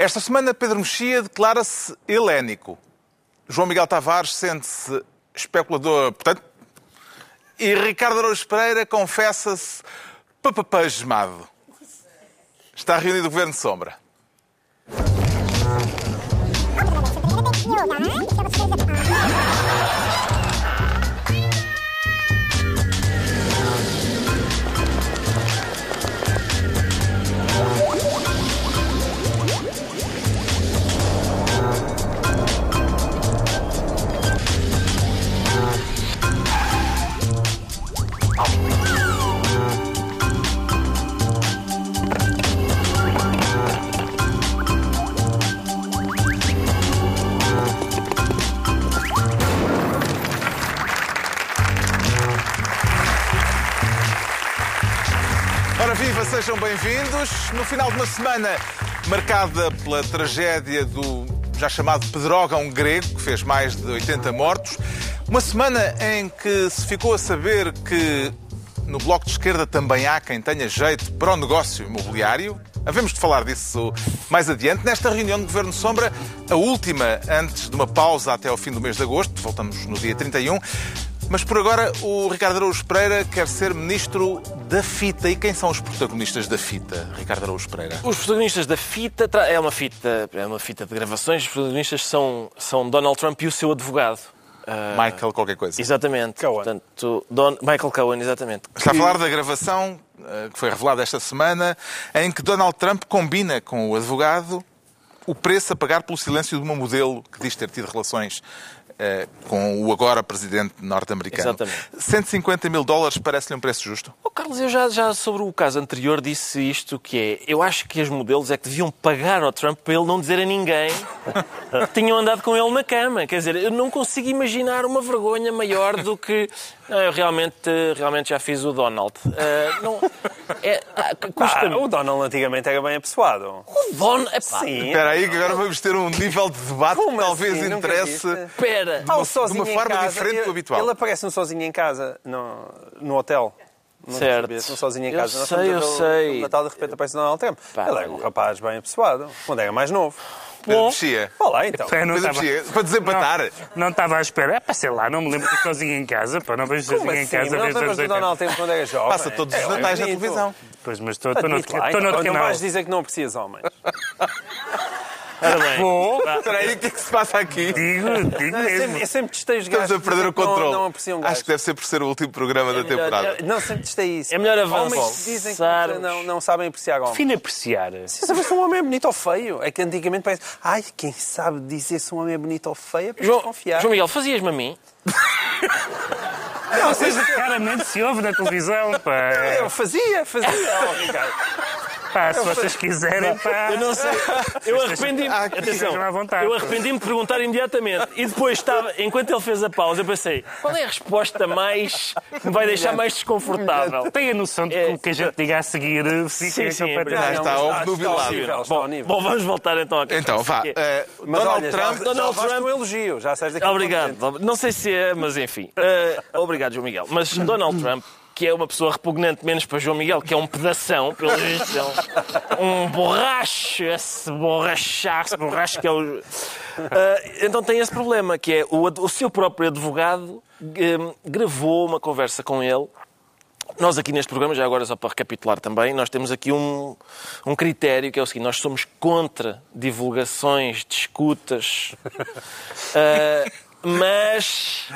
Esta semana, Pedro Mexia declara-se helénico. João Miguel Tavares sente-se especulador, portanto, e Ricardo Araújo Pereira confessa-se papapasmado. Está reunido o Governo de Sombra. Sejam bem-vindos. No final de uma semana marcada pela tragédia do já chamado Pedrógão grego, que fez mais de 80 mortos. Uma semana em que se ficou a saber que no Bloco de Esquerda também há quem tenha jeito para o negócio imobiliário. Havemos de falar disso mais adiante. Nesta reunião de Governo Sombra, a última antes de uma pausa até ao fim do mês de agosto, voltamos no dia 31. Mas por agora o Ricardo Araújo Pereira quer ser ministro da fita. E quem são os protagonistas da fita, Ricardo Araújo Pereira? Os protagonistas da fita é uma fita, é uma fita de gravações. Os protagonistas são, são Donald Trump e o seu advogado. Ah, Michael qualquer coisa. Exatamente. Cohen. Portanto, Don- Michael Cohen, exatamente. Está a falar da gravação eh, que foi revelada esta semana, em que Donald Trump combina com o advogado o preço a pagar pelo silêncio de uma modelo que diz ter tido relações com o agora presidente norte-americano. Exatamente. 150 mil dólares parece-lhe um preço justo? Carlos, eu já, já sobre o caso anterior disse isto, que é, eu acho que as modelos é que deviam pagar ao Trump para ele não dizer a ninguém que tinham andado com ele na cama. Quer dizer, eu não consigo imaginar uma vergonha maior do que "Não, eu realmente, realmente já fiz o Donald. Ah, não, é, ah, Ah, custa-me. o Donald antigamente era bem apessoado. O Donald... epá, Sim. Espera aí, que agora vamos ter um nível de debate Como que talvez assim? Interesse. Espera. De uma- Ah, de uma em forma casa. diferente do Ele- habitual. Ele aparece-me sozinho em casa, no, no hotel. Não Certo. um sozinho em Eu casa. Nós sei, eu sei. o Natal de repente aparece Donald Trump. Pá, ele era um rapaz bem apessoado. Quando era mais novo. Pedro. Mexia. Vá lá então. Eu não Pedro estava- Mexia, para desempatar. Não, estava à espera. É, pá, sei lá, não me lembro de sozinho em casa. Pá, não vejo sozinho em assim? casa Não desde os do 80. Donald Trump quando era jovem? Passa todos os É, natais na bonito. televisão. Pois, mas estou estou noutro então. Não canal. vais dizer que não aprecias homens. Ora bem. Vou, Espera aí, o que é que se passa aqui? digo, digo Não, eu, mesmo. sempre, eu sempre testei os Estamos gajos a perder o que não- controle. Não, apreciam Acho que deve ser por ser o último programa da melhor- temporada. Não, sempre testei isso. É melhor Homens avançar. que dizem que não, não sabem apreciar homens. Fino apreciar. Se saber se um homem é bonito ou feio. É que antigamente parece, ai, quem sabe dizer se um homem é bonito ou feio é para João, desconfiar. João Miguel, fazias-me a mim? Não, seja, claramente se ouve na televisão. Pá, Eu fazia, fazia. Oh, Ricardo. Pá se vocês quiserem, pá. Eu não sei. Eu arrependi-me. Atenção. Eu arrependi-me de perguntar imediatamente. E depois estava, enquanto ele fez a pausa, eu pensei: qual é a resposta mais. que me vai deixar mais desconfortável? Tem a noção de que É- o que a gente diga a seguir fica Sim, sim, é completamente. Já está obnubilado. Está está ao Bom, vamos voltar então à questão. Então, vá. É- eh, Mas Donald olha, Trump. já, Donald já Trump- um elogio. Já sais daqui Obrigado. Não sei se é, mas enfim. Eh, obrigado, João Miguel. Mas Donald Trump, que é uma pessoa repugnante menos para João Miguel, que é um pedação, pelo visto, é um, um borracho, esse borrachar, esse borracho que é o. Eh, então tem esse problema, que é o, o seu próprio advogado eh, gravou uma conversa com ele. Nós aqui neste programa, já agora só para recapitular também, nós temos aqui um, um critério que é o seguinte, nós somos contra divulgações de escutas, eh, mas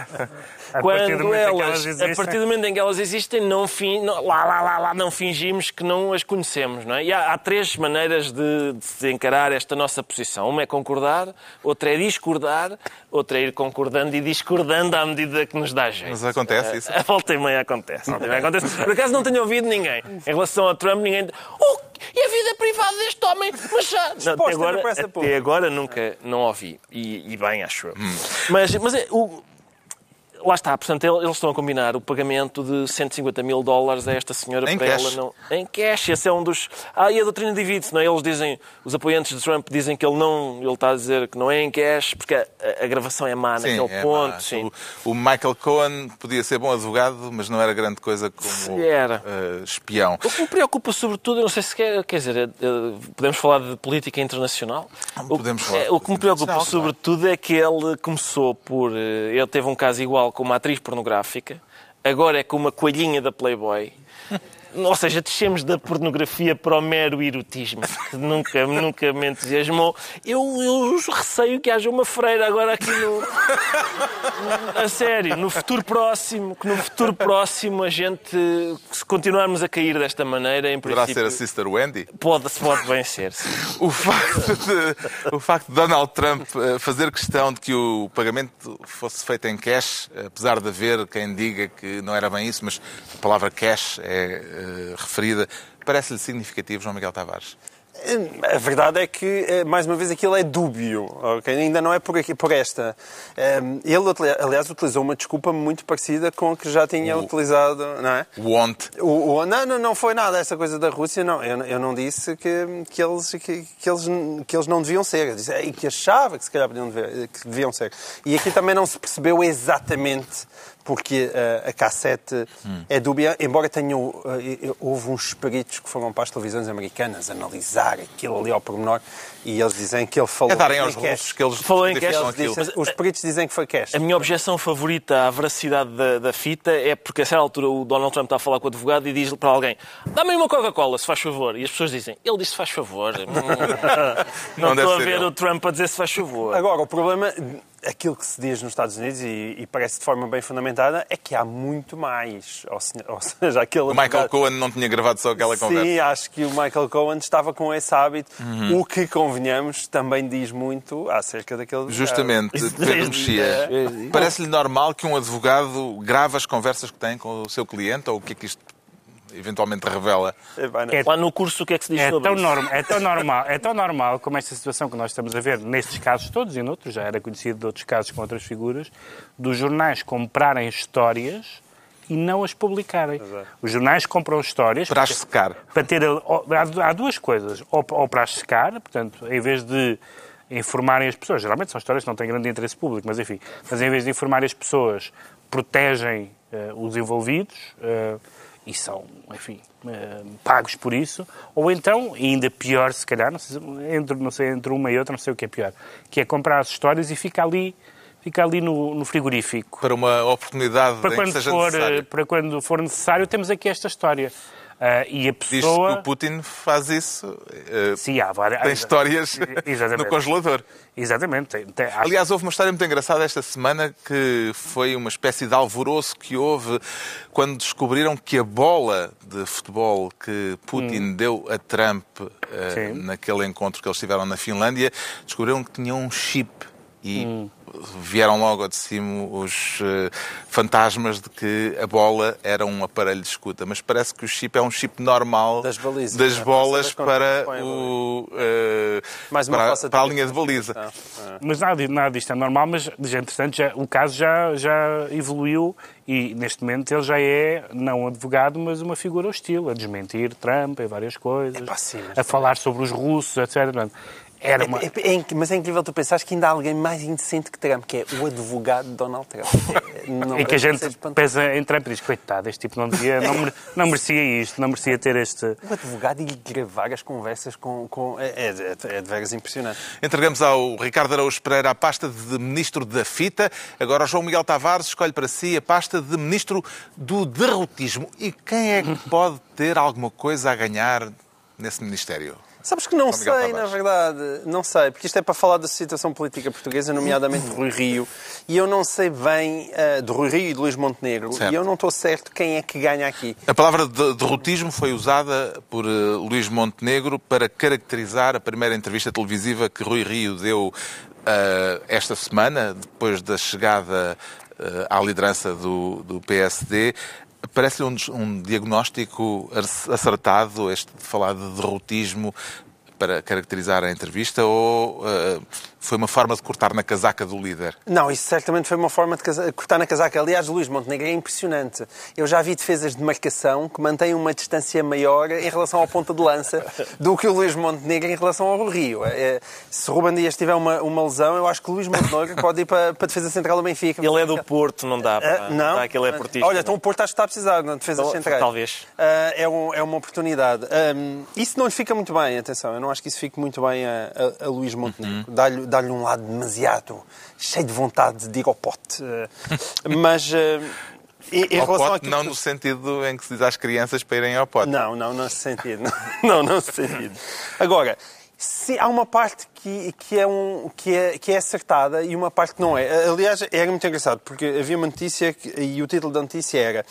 A partir do quando momento em que elas, a partir do momento em que elas existem, não, fin, não- lá, lá, lá, lá, não fingimos que não as conhecemos, não é? E há, há três maneiras de, de se encarar esta nossa posição. Uma é concordar, outra é discordar, outra é ir concordando e discordando à medida que nos dá jeito. Mas acontece isso. A volta e meia acontece. A volta e meia acontece. Por acaso não tenho ouvido ninguém. Em relação a Trump, ninguém. Oh, e a vida privada deste homem? Mas já. Não, até agora, até agora nunca não ouvi. E, e bem, acho eu. Mas, mas é, o, lá está, portanto, ele- eles estão a combinar o pagamento de 150 mil dólares a esta senhora Em para cash. ela não. Em cash, esse é um dos. Ah, e a doutrina divide-se, não é? Eles dizem, os apoiantes de Trump dizem que ele não, ele está a dizer que não é em cash, porque a, a gravação é má Sim, naquele é, ponto. pá, sim. O, o Michael Cohen podia ser bom advogado, mas não era grande coisa como Era. eh, espião. O que me preocupa sobretudo, eu não sei se quer, quer dizer, eh, eh, podemos falar de política internacional? O- Podemos falar eh, de O que me preocupa sobretudo é que ele começou por. Ele teve um caso igual com uma atriz pornográfica, agora é com uma coelhinha da Playboy. Ou seja, descemos da pornografia para o mero erotismo, que nunca, nunca me entusiasmou. Eu, eu receio que haja uma freira agora aqui no. A sério, no futuro próximo, que no futuro próximo a gente, se continuarmos a cair desta maneira, em Poderá ser princípio, a Sister Wendy? pode, pode vencer. sim. O facto, de, o facto de Donald Trump eh, fazer questão de que o pagamento fosse feito em cash, apesar de haver quem diga que não era bem isso, mas a palavra cash é eh, referida, parece-lhe significativo, João Miguel Tavares. A verdade é que, eh, mais uma vez, aquilo é dúbio. ok? Ainda não é por, aqui, por esta. Eh, Ele, aliás, utilizou uma desculpa muito parecida com a que já tinha utilizado, não é? Want. O, o- não, não, não foi nada essa coisa da Rússia, não. Eu, eu não disse que, que, eles, que, que eles, que eles não deviam ser. Eu disse e que achava que se calhar podiam dever- que deviam ser. E aqui também não se percebeu exatamente porque eh, a cassete é dúbia, embora tenham, eh, houve uns peritos que foram para as televisões americanas analisar aquilo ali ao pormenor e eles dizem que ele falou É darem em aos russos que eles Falou em cash, dizem- os peritos dizem que foi cash. A minha objeção favorita à veracidade da, da fita é porque, a certa altura, o Donald Trump está a falar com o advogado e diz para alguém: dá-me aí uma Coca-Cola, se faz favor. E as pessoas dizem: ele disse se faz favor. Hum, não Não deve estou a ser ver ele. o Trump a dizer se faz favor. Agora, o problema, aquilo que se diz nos Estados Unidos, e, e parece de forma bem fundamentada, é que há muito mais. Ou, se- ou seja, aquele O Michael Cohen não tinha gravado só aquela conversa. Sim, acho que o Michael Cohen estava com esse hábito, Uhum. o que, convenhamos, também diz muito acerca daquele... Justamente, Pedro Mexia. é. Parece-lhe normal que um advogado grave as conversas que tem com o seu cliente ou o que é que isto eventualmente revela? É, não. É- Lá no curso, o que é que se diz É sobre tão, isso? norm- é, tão normal, é tão normal como esta situação que nós estamos a ver nestes casos todos e noutros, já era conhecido de outros casos com outras figuras, dos jornais comprarem histórias e não as publicarem. Os jornais compram histórias Para as secar. para ter. Há há duas coisas. Ou, ou para as secar, portanto, em vez de informarem as pessoas, geralmente são histórias que não têm grande interesse público, mas enfim, mas em vez de informarem as pessoas, protegem eh, os envolvidos eh, e são, enfim, eh, pagos por isso, ou então, e ainda pior se calhar, não sei, se- entre, não sei, entre uma e outra, não sei o que é pior, que é comprar as histórias e fica ali, fica ali no, no frigorífico Para uma oportunidade para quando, for, eh, necessário. para quando for necessário, temos aqui esta história. Ah, e a Diz-se que pessoa. o Putin faz isso. eh, Sim, há várias. tem histórias Exatamente. no congelador. Exatamente. Tem, tem, acho- Aliás, houve uma história muito engraçada esta semana que foi uma espécie de alvoroço que houve quando descobriram que a bola de futebol que Putin deu a Trump Sim. naquele encontro que eles tiveram na Finlândia, descobriram que tinha um chip e vieram logo de cima os eh, fantasmas de que a bola era um aparelho de escuta. Mas parece que o chip é um chip normal Das balizas, das não é? bolas para, o, eh, Mais uma para, para a linha de baliza. Ah, ah. Mas nada, nada disto é normal, mas, já, entretanto, já, o caso já, já evoluiu e, neste momento, ele já é, não um advogado, mas uma figura hostil, a desmentir Trump em várias coisas, mas a falar sobre os russos, etc. Era uma... É- é- é mas é incrível tu pensares que ainda há alguém mais indecente que Trump, que é o advogado de Donald Trump. É, não E que a gente pensa em Trump e diz, coitado, este tipo não, devia, não, mere- não merecia isto, não merecia ter este... O advogado e gravar as conversas com. com é, é, é, é de veras impressionante. Entregamos ao Ricardo Araújo Pereira a pasta de Ministro da Fita. Agora o João Miguel Tavares escolhe para si a pasta de Ministro do Derrotismo. E quem é que pode ter alguma coisa a ganhar nesse Ministério? Sabes que não sei, na Tavares. verdade. Não sei, porque isto é para falar da situação política portuguesa, nomeadamente de Rui Rio. E eu não sei bem eh, de Rui Rio e de Luís Montenegro. Certo. E eu não estou certo quem é que ganha aqui. A palavra de derrotismo foi usada por eh, Luís Montenegro para caracterizar a primeira entrevista televisiva que Rui Rio deu eh, esta semana, depois da chegada à liderança do, do PSD. Parece-lhe um, um diagnóstico ace- acertado este de falar de derrotismo para caracterizar a entrevista ou eh, foi uma forma de cortar na casaca do líder. Não, isso certamente foi uma forma de casa- cortar na casaca. Aliás, Luís Montenegro é impressionante. Eu já vi defesas de marcação que mantêm uma distância maior em relação ao ponta de lança do que o Luís Montenegro em relação ao Rio. É, se Ruben Dias tiver uma, uma lesão, eu acho que o Luís Montenegro pode ir para, para a defesa central do Benfica. Ele é do Porto, não dá. Ah, pá. não. Dá que ele é portista. Olha, então o Porto acho que está a precisar na defesa Tal- central. talvez. é, um- é uma oportunidade. Ahm, isso não lhe fica muito bem, atenção. Eu não acho que isso fique muito bem a, a, a Luís Montenegro. Uhum. Dá-lhe dá-lhe um lado demasiado cheio de vontade de ir ao pote. Ah, mas ah, em, Ao relação pote, não que- no sentido em que se diz às crianças para irem ao pote. não, não, nesse sentido. Não, não nesse sentido. Agora, se há uma parte que, que, é um, que, é, que é acertada e uma parte que não é. Aliás, era muito engraçado, porque havia uma notícia que- e o título da notícia era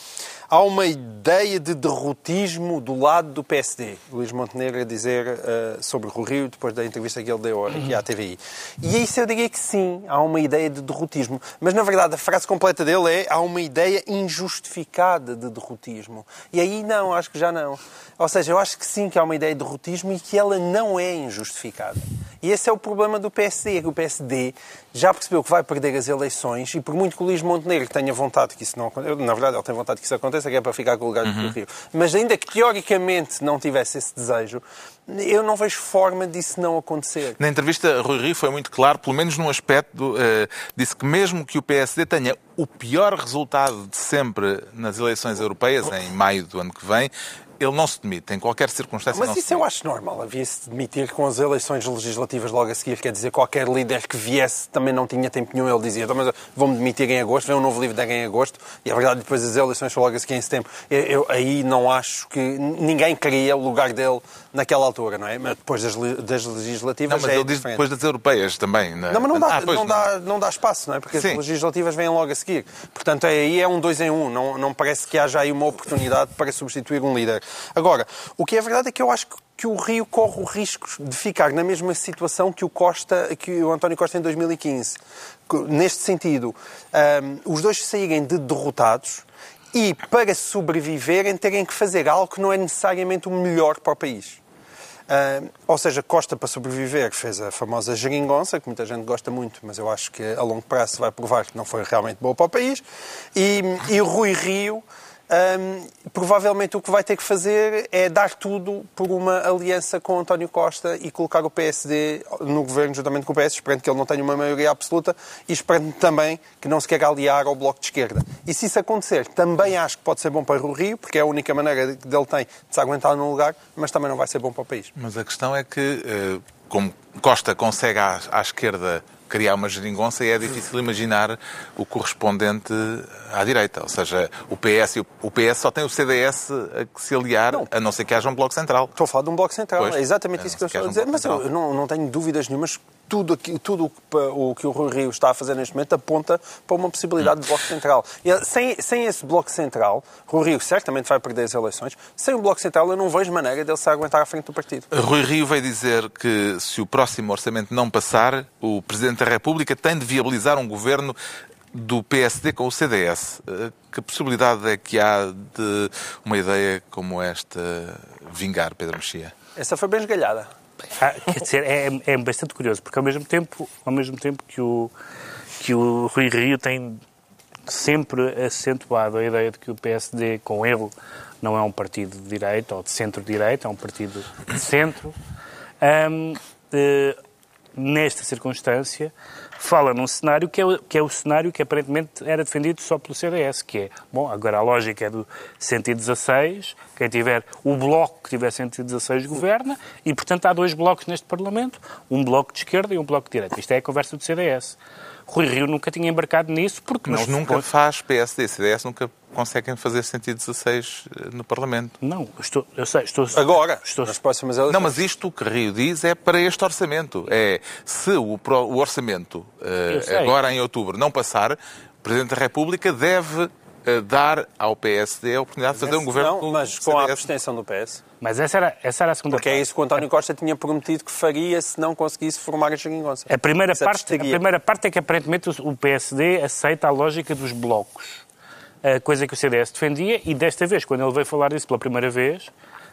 Há uma ideia de derrotismo do lado do PSD. Luís Montenegro a dizer eh, sobre o Rio depois da entrevista que ele deu aqui à TVI. E isso eu diria que sim, há uma ideia de derrotismo. Mas, na verdade, a frase completa dele é há uma ideia injustificada de derrotismo. E aí não, acho que já não. Ou seja, eu acho que sim que há uma ideia de derrotismo e que ela não é injustificada. E esse é o problema do PSD, é que o PSD já percebeu que vai perder as eleições e por muito que o Luís Montenegro tenha vontade que isso não aconteça, na verdade ele tem vontade que isso aconteça, que é para ficar com o lugar do Rio, mas ainda que teoricamente não tivesse esse desejo, eu não vejo forma disso não acontecer. Na entrevista, Rui Rio foi muito claro, pelo menos num aspecto, eh, disse que mesmo que o PSD tenha o pior resultado de sempre nas eleições europeias, em maio do ano que vem, ele não se demite, em qualquer circunstância não Mas isso eu acho normal. Havia-se de demitir com as eleições legislativas logo a seguir. Quer dizer, qualquer líder que viesse também não tinha tempo nenhum. Ele dizia, "Então, mas vou-me demitir em agosto, vem um novo livro em agosto. E a verdade, depois as eleições são logo a seguir em setembro. Eu, eu aí não acho que... Ninguém queria o lugar dele naquela altura, não é? Mas depois das, das legislativas Não, mas é ele diz diferente. depois das europeias também. Não, mas não dá, Ah, pois, não, dá, não dá espaço, não é? Porque Sim. as legislativas vêm logo a seguir. Portanto, é- aí é um dois em um. Não, não parece que haja aí uma oportunidade para substituir um líder. Agora, o que é verdade é que eu acho que que o Rio corre o risco de ficar na mesma situação que o Costa, que o António Costa em 2015. Que, Neste sentido, ahm, os dois saírem de derrotados e, para sobreviverem, terem que fazer algo que não é necessariamente o melhor para o país. Ou seja, Costa, para sobreviver, fez a famosa geringonça, que muita gente gosta muito, mas eu acho que a longo prazo vai provar que não foi realmente boa para o país. E, e Rui Rio, provavelmente o que vai ter que fazer é dar tudo por uma aliança com António Costa e colocar o PSD no governo juntamente com o PS, esperando que ele não tenha uma maioria absoluta e esperando também que não se queira aliar ao Bloco de Esquerda. E se isso acontecer, também acho que pode ser bom para o Rio, porque é a única maneira que dele tem de se aguentar num lugar, mas também não vai ser bom para o país. Mas a questão é que, eh, como Costa consegue à, à esquerda criar uma geringonça, é difícil imaginar o correspondente à direita. Ou seja, o PS, e o- PS só tem o CDS a que se aliar, a não ser que haja um bloco central. Estou a falar de um bloco central, Pois, é exatamente isso que eu não estou a dizer. um Mas eu não, não tenho dúvidas nenhumas. Tudo, aqui, tudo o que o Rui Rio está a fazer neste momento aponta para uma possibilidade de bloco central. E, eh, sem, sem esse bloco central, Rui Rio certamente vai perder as eleições. Sem o bloco central, eu não vejo maneira dele se aguentar à frente do partido. Rui Rio veio dizer que se o próximo orçamento não passar, o Presidente da República tem de viabilizar um governo do PSD com o CDS. Eh, Que possibilidade é que há de uma ideia como esta vingar, Pedro Mexia? Essa foi bem esgalhada. Ah, quer dizer, é, é bastante curioso, porque ao mesmo tempo, ao mesmo tempo que, o, que o Rui Rio tem sempre acentuado a ideia de que o PSD, com ele, não é um partido de direita ou de centro-direita, é um partido de centro. Ahm, eh, nesta circunstância, fala num cenário que é, o, que é o cenário que aparentemente era defendido só pelo CDS, que é, bom, agora a lógica é do 116, quem tiver, o bloco que tiver 116 governa, e portanto há dois blocos neste Parlamento, um bloco de esquerda e um bloco de direita. Isto é a conversa do CDS. Rui Rio nunca tinha embarcado nisso porque Mas não nunca foi- faz PSD e CDS, nunca conseguem fazer 116 no Parlamento. Não, estou, eu sei, estou... Agora, Estou, nas próximas eleições. Não, mas isto que Rio diz é para este orçamento. É se o, o orçamento eh, sei. agora em outubro não passar, o Presidente da República deve eh, dar ao PSD a oportunidade de fazer um governo Não, mas com a abstenção do PS. Mas essa era, essa era a segunda Porque é isso que o António Costa tinha prometido que faria se não conseguisse formar a geringonça. A primeira, parte, a primeira parte é que aparentemente o o PSD aceita a lógica dos blocos, a coisa que o CDS defendia, e desta vez, quando ele veio falar disso pela primeira vez,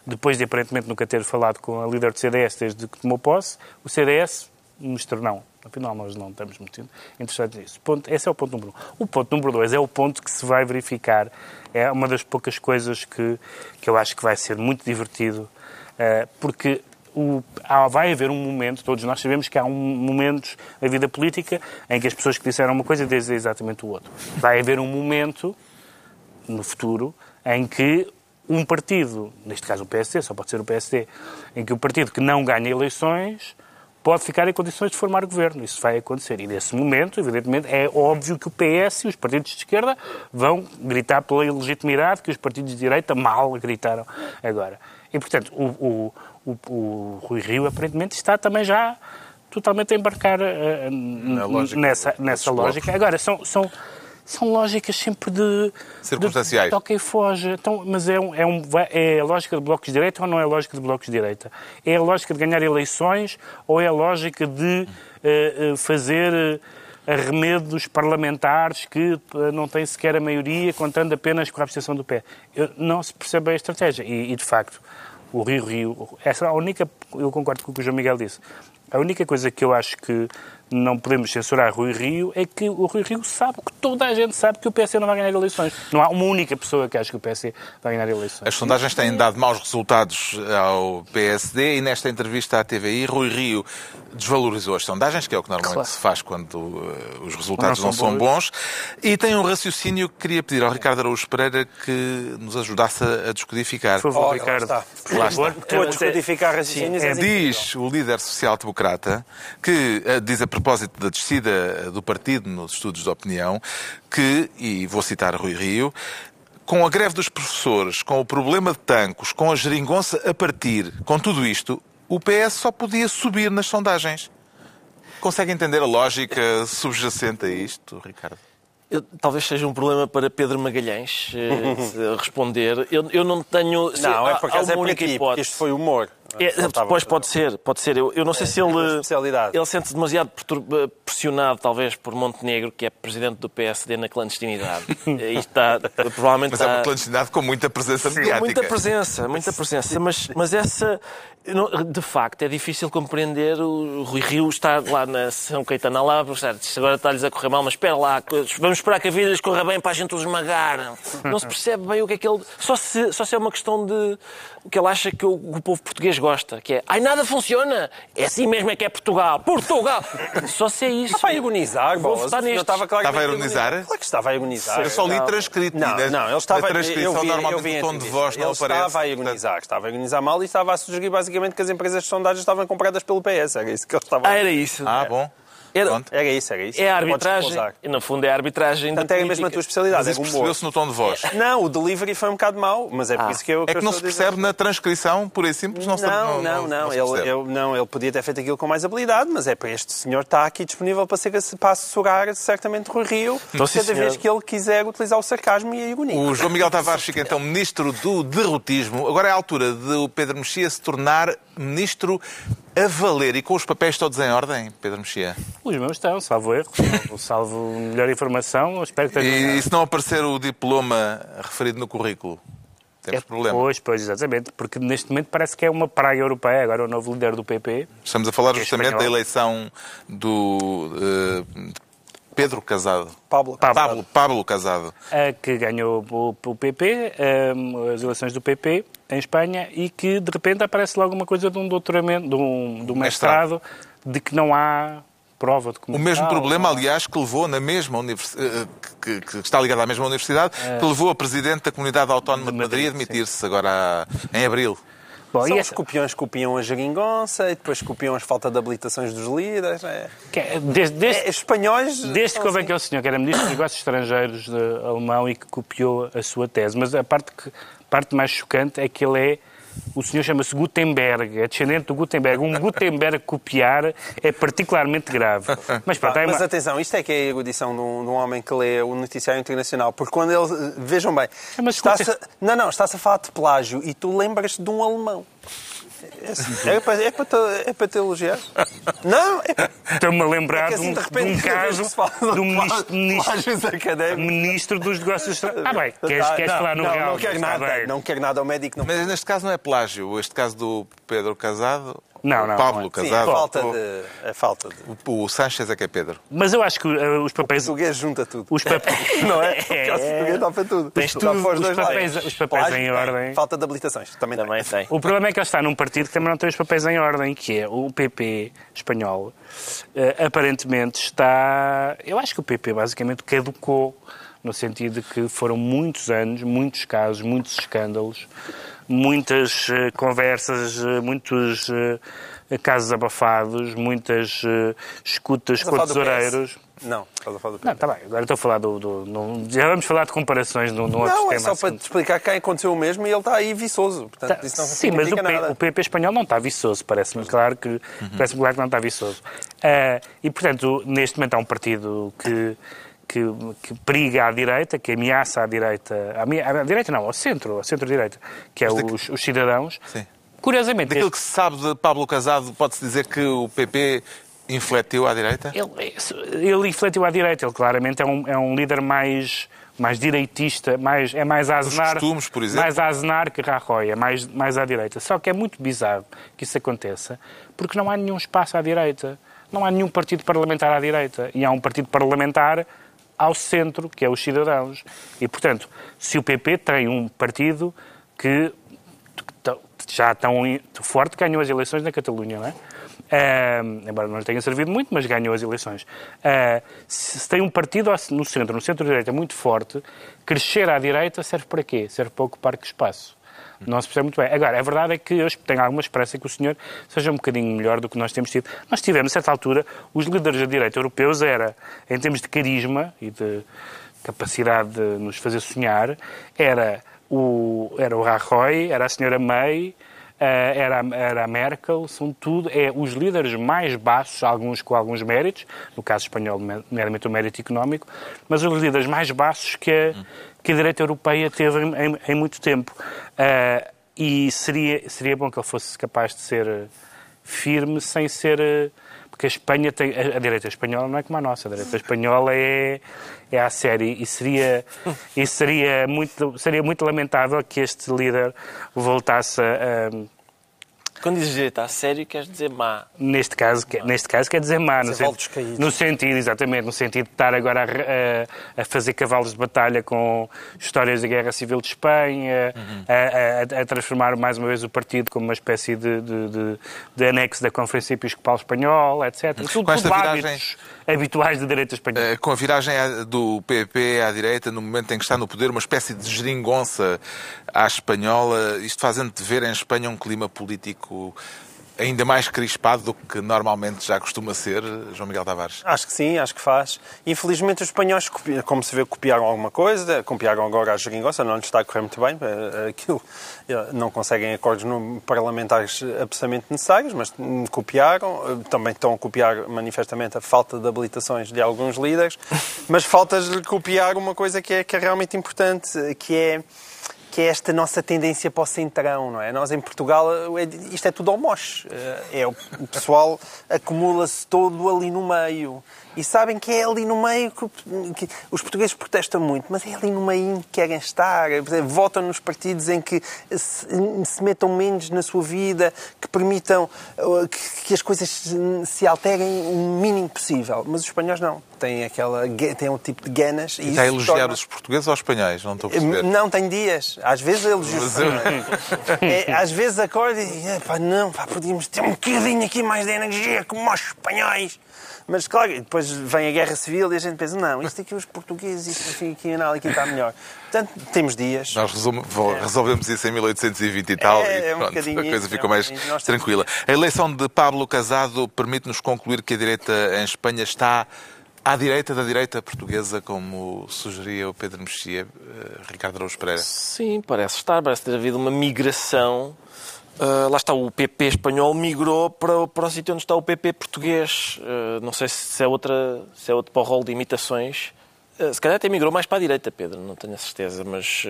depois de aparentemente nunca ter falado com a líder do CDS desde que tomou posse, o CDS ministro não. Afinal, nós não estamos muito interessados nisso. Ponto, esse é o ponto número um. O ponto número dois é o ponto que se vai verificar. É uma das poucas coisas que, que eu acho que vai ser muito divertido, uh, porque o, há, vai haver um momento, todos nós sabemos que há um momentos na vida política em que as pessoas que disseram uma coisa dizem exatamente o outro. Vai haver um momento no futuro em que um partido, neste caso o PSD, só pode ser o PSD, em que o partido que não ganha eleições pode ficar em condições de formar governo. Isso vai acontecer. E nesse momento, evidentemente, é óbvio que o PS e os partidos de esquerda vão gritar pela ilegitimidade que os partidos de direita mal gritaram agora. E, portanto, o, o, o, o Rui Rio aparentemente está também já totalmente a embarcar uh, lógica, nessa, nessa lógica. Agora, são, são, são lógicas sempre de, Circunstanciais. de toca e foge. Então, mas é, um, é, um, é a lógica de blocos de direita ou não é a lógica de blocos de direita? É a lógica de ganhar eleições ou é a lógica de uh, fazer arremedos parlamentares que não têm sequer a maioria, contando apenas com a abstenção do pé? Não se percebe a estratégia. E, e de facto, o Rio Rio. Essa é a única, eu concordo com o que o João Miguel disse. A única coisa que eu acho que não podemos censurar Rui Rio é que o Rui Rio sabe, que toda a gente sabe que o PSD não vai ganhar eleições. Não há uma única pessoa que acha que o PSD vai ganhar eleições. As sondagens têm dado maus resultados ao PSD e nesta entrevista à TVI, Rui Rio desvalorizou as sondagens, que é o que normalmente claro. se faz quando uh, os resultados não, não são, bons. bons. E tem um raciocínio que queria pedir ao Ricardo Araújo Pereira que nos ajudasse a descodificar. Por favor, oh, Ricardo. Lá está. Por lá favor, estou a descodificar raciocínios. É, diz o líder social-democrata que uh, diz a propósito da descida do partido nos estudos de opinião, que, e vou citar Rui Rio, com a greve dos professores, com o problema de tancos, com a geringonça a partir, com tudo isto, o PS só podia subir nas sondagens. Consegue entender a lógica subjacente a isto, Ricardo? Eu, talvez seja um problema para Pedro Magalhães eh, responder. Eu, eu, não tenho. Não, é por acaso é por aqui, porque isto foi humor. É, depois pode ser, pode ser. Eu, eu não sei é, se ele, ele sente demasiado pressionado, talvez, por Montenegro, que é presidente do PSD na clandestinidade. e está, provavelmente mas está... é uma clandestinidade com muita presença mediática. Com muita presença, muita presença. Mas, mas essa, de facto, é difícil compreender. O Rui Rio está lá na São Caetano lá, agora está-lhes a correr mal, mas espera lá, vamos esperar que a vida lhes corra bem para a gente os esmagar. Não se percebe bem o que é que ele. Só se, só se é uma questão de. O que ele acha que o, o povo português gosta, que é ai, nada funciona. É assim mesmo é que é Portugal. Portugal! Só se é isso. Estava a agonizar, bolas. Estava, claro estava a ironizar? Claro que estava a agonizar. Eu só li transcrito. Não, não, ele estava... A transcrição eu vi, normalmente eu vi, o tom de voz não ele aparece. estava a agonizar. Estava a agonizar mal e estava a sugerir basicamente que as empresas de sondagens estavam compradas pelo PS. Era isso que ele estava a Ah, era isso. Ah, bom. Era, era isso, era isso. É a arbitragem. E no fundo é a arbitragem. Portanto, é mesmo a tua especialidade. Mas é isso percebeu-se no tom de voz. Não, o delivery foi um bocado mau, mas é por ah. isso que eu. É que, não se percebe na transcrição, por aí simples, não se Não, não, não. não, ele, ele, não ele podia ter feito aquilo com mais habilidade, mas é para este senhor está aqui disponível para, ser, para assessorar certamente Rui Rio, então, cada senhor. vez que ele quiser utilizar o sarcasmo e a ironia. O João Miguel Tavares fica então ministro do derrotismo. Agora é a altura de o Pedro Mexia se tornar ministro a valer e com os papéis todos em ordem, Pedro Mexia? Os meus estão, salvo erro, salvo melhor informação, espero que esteja... E se não aparecer o diploma referido no currículo? Temos é, problema. Pois, pois, exatamente, porque neste momento parece que é uma praga europeia, agora o novo líder do PP. Estamos a falar é justamente da eleição do uh, Pedro Casado. Pablo. Pablo, Pablo Casado. que ganhou o, o PP, um, as eleições do PP em Espanha e que de repente aparece logo uma coisa de um doutoramento, de um, de um mestrado, mestrado, de que não há prova de O mesmo problema, aliás, que levou na mesma universidade, eh, que, que, está ligado à mesma universidade, é... que levou a Presidente da Comunidade Autónoma de Madrid, a admitir-se agora em abril. Bom, São e essa... os copiões copiam a geringonça e depois copiam as falta de habilitações dos líderes. É... é desde, desde, é, espanhóis... Desde que houve assim. aquele senhor que era Ministro dos Negócios Estrangeiros de, alemão e que copiou a sua tese. Mas a parte, que, a parte mais chocante é que ele é o senhor chama-se Gutenberg, é descendente do Gutenberg. Um Gutenberg copiar é particularmente grave. Mas, ah, é mas atenção, isto é que é a erudição de um, de um, homem que lê o noticiário internacional, porque quando ele. Vejam bem, é, está não, não, está-se a falar de plágio e tu lembras-te de um alemão. É para, é, para te, é para te elogiar? Não, é Estou-me a lembrar é assim, de, um, de, repente, de, um, caso um ministro, ministro, ministro dos negócios estrangeiros. Ah, bem, queres, queres não, falar no não, real? Não quero nada, não quero nada ao médico. Não. Mas neste caso não é plágio. Este caso do Pedro Casado? Não, O não, Pablo não é. Sim, a Casado? falta de. A falta de. O, o Sánchez é que é Pedro. Mas eu acho que uh, os papéis. O português junta tudo. Os papéis. Não é? Porque o português dá para tudo. Tens tudo, os dois papéis- os papéis Plágio, em tem. ordem. Falta de habilitações. Também, Também tem. tem. O problema é que ele está num partido que também não tem os papéis em ordem, que é o PP espanhol. Eh, aparentemente está. Eu acho que o PP basicamente caducou, no sentido de que foram muitos anos, muitos casos, muitos escândalos, muitas eh, conversas, eh, muitos eh, casos abafados, muitas escutas com tesoureiros. Não, estás a falar do Não, está bem, agora estou a falar do. do- já vamos falar de comparações no, no outro Não, é tema. só para te explicar que aconteceu o mesmo e ele está aí viçoso. Portanto, Tá, isso não Sim, mas o, P- nada. o PP espanhol não está viçoso, parece-me claro que, parece claro que não está viçoso. Ah, e, portanto, neste momento há um partido que, que, que periga à direita, que ameaça à direita, à, à direita não, ao centro, ao centro-direita, que é os, os cidadãos. Sim. Curiosamente, Daquilo este- que se sabe de Pablo Casado, pode-se dizer que o PP infletiu à direita? Ele, ele infletiu à direita, ele claramente é um, é um líder mais, mais direitista, mais, é mais a Aznar, costumes, por exemplo? mais a Aznar que Rajoy, é mais, mais à direita. Só que é muito bizarro que isso aconteça, porque não há nenhum espaço à direita. Não há nenhum partido parlamentar à direita. E há um partido parlamentar ao centro, que é os cidadãos. E, portanto, se o PP tem um partido que já tão forte, ganhou as eleições na Catalunha, não é? Ah, embora não tenha servido muito, mas ganhou as eleições. Se se tem um partido no centro, no centro-direita muito forte, crescer à direita serve para quê? Serve para ocupar que espaço? Não se percebe muito bem. Agora, a verdade é que eu tenho alguma esperança que o senhor seja um bocadinho melhor do que nós temos tido. Nós tivemos, a certa altura, os líderes da direita europeus era, em termos de carisma e de capacidade de nos fazer sonhar, era o, era o Rajoy, era a senhora May, eh, era, era a Merkel, são tudo, é os líderes mais baixos, alguns com alguns méritos, no caso espanhol, meramente o mérito económico, mas os líderes mais baixos que a, que a direita europeia teve em, em- em muito tempo. Eh, e seria, seria bom que ele fosse capaz de ser eh, firme sem ser. eh, Porque a Espanha tem. A, a direita espanhola não é como a nossa. A direita espanhola é, é à série. E seria, e seria, muito, seria muito lamentável que este líder voltasse a- Quando dizes direita a sério, queres dizer má. Neste caso, que- neste caso quer dizer má, no, Dizer sen- voltos caídos. no sentido, exatamente, no sentido de estar agora a, a- a fazer cavalos de batalha com histórias da Guerra Civil de Espanha, Uhum. a, a- a transformar mais uma vez o partido como uma espécie de, de, de- de anexo da Conferência Episcopal Espanhola, etc. Tudo, Com esta tudo viragem- hábitos habituais da direita espanhola. Eh, Com a viragem do PP à direita, no momento em que está no poder, uma espécie de geringonça à espanhola, isto fazendo de ver em Espanha um clima político ainda mais crispado do que normalmente já costuma ser, João Miguel Tavares. Acho que sim, acho que faz. Infelizmente, os espanhóis, como se vê, copiaram alguma coisa, copiaram agora a geringonça, não lhes está a correr muito bem, eh, aquilo, eh, não conseguem acordos parlamentares absolutamente necessários, mas hum, copiaram, eh, também estão a copiar manifestamente a falta de habilitações de alguns líderes, mas faltas de copiar uma coisa que é, que é realmente importante, eh, que é que é esta nossa tendência para o centrão, não é? Nós em Portugal, eh, isto é tudo ao moche. Eh, É, o pessoal acumula-se todo ali no meio. E sabem que é ali no meio que, que os portugueses protestam muito, mas é ali no meio que querem estar. Votam nos partidos em que se, se metam menos na sua vida, que permitam eh, que, que as coisas se alterem o mínimo possível. Mas os espanhóis não. Têm, aquela, têm um tipo de ganas. E Está a elogiar torna- os portugueses ou os espanhóis? Não estou a perceber. não, tem dias. Às vezes Mas eu- é, Às vezes acorda e diz, "Epá, não, pá, podíamos ter um bocadinho aqui mais de energia como os espanhóis. Mas claro, e depois vem a guerra civil e a gente pensa, não, isto aqui os portugueses, isto aqui, aqui, não, aqui está melhor. Portanto, temos dias. Nós vo- resolvemos isso em 1820 e tal É, e é um pronto, a bocadinho coisa ficou é um mais tranquila. A eleição de Pablo Casado permite-nos concluir que a direita em Espanha está à direita da direita portuguesa, como sugeria o Pedro Mexia, eh, Ricardo Araújo Pereira. Sim, parece estar. Parece ter havido uma migração. Ah, lá está, o PP espanhol migrou para, o- para o sítio onde está o PP português. Ah, não sei se é, outra, se é outro para o rol de imitações. Ah, se calhar até migrou mais para a direita, Pedro, não tenho a certeza, mas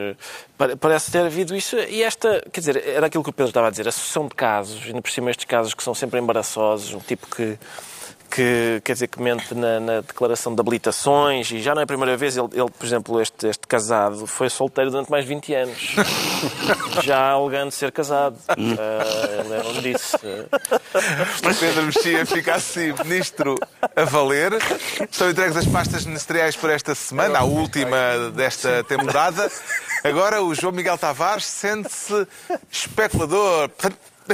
pare- parece ter havido isso. E esta, quer dizer, era aquilo que o Pedro estava a dizer, a sucessão de casos, ainda por cima estes casos que são sempre embaraçosos, um tipo que, que, quer dizer, que mente na, na declaração de habilitações e já não é a primeira vez. Ele, ele por exemplo, este, este casado foi solteiro durante mais de 20 anos. já alegando ser casado. Uh, Lembram-me disso. O Pedro Mexia fica assim, ministro a valer. Estão entregues as pastas ministeriais para esta semana, a última desta temporada. Agora o João Miguel Tavares sente-se especulador.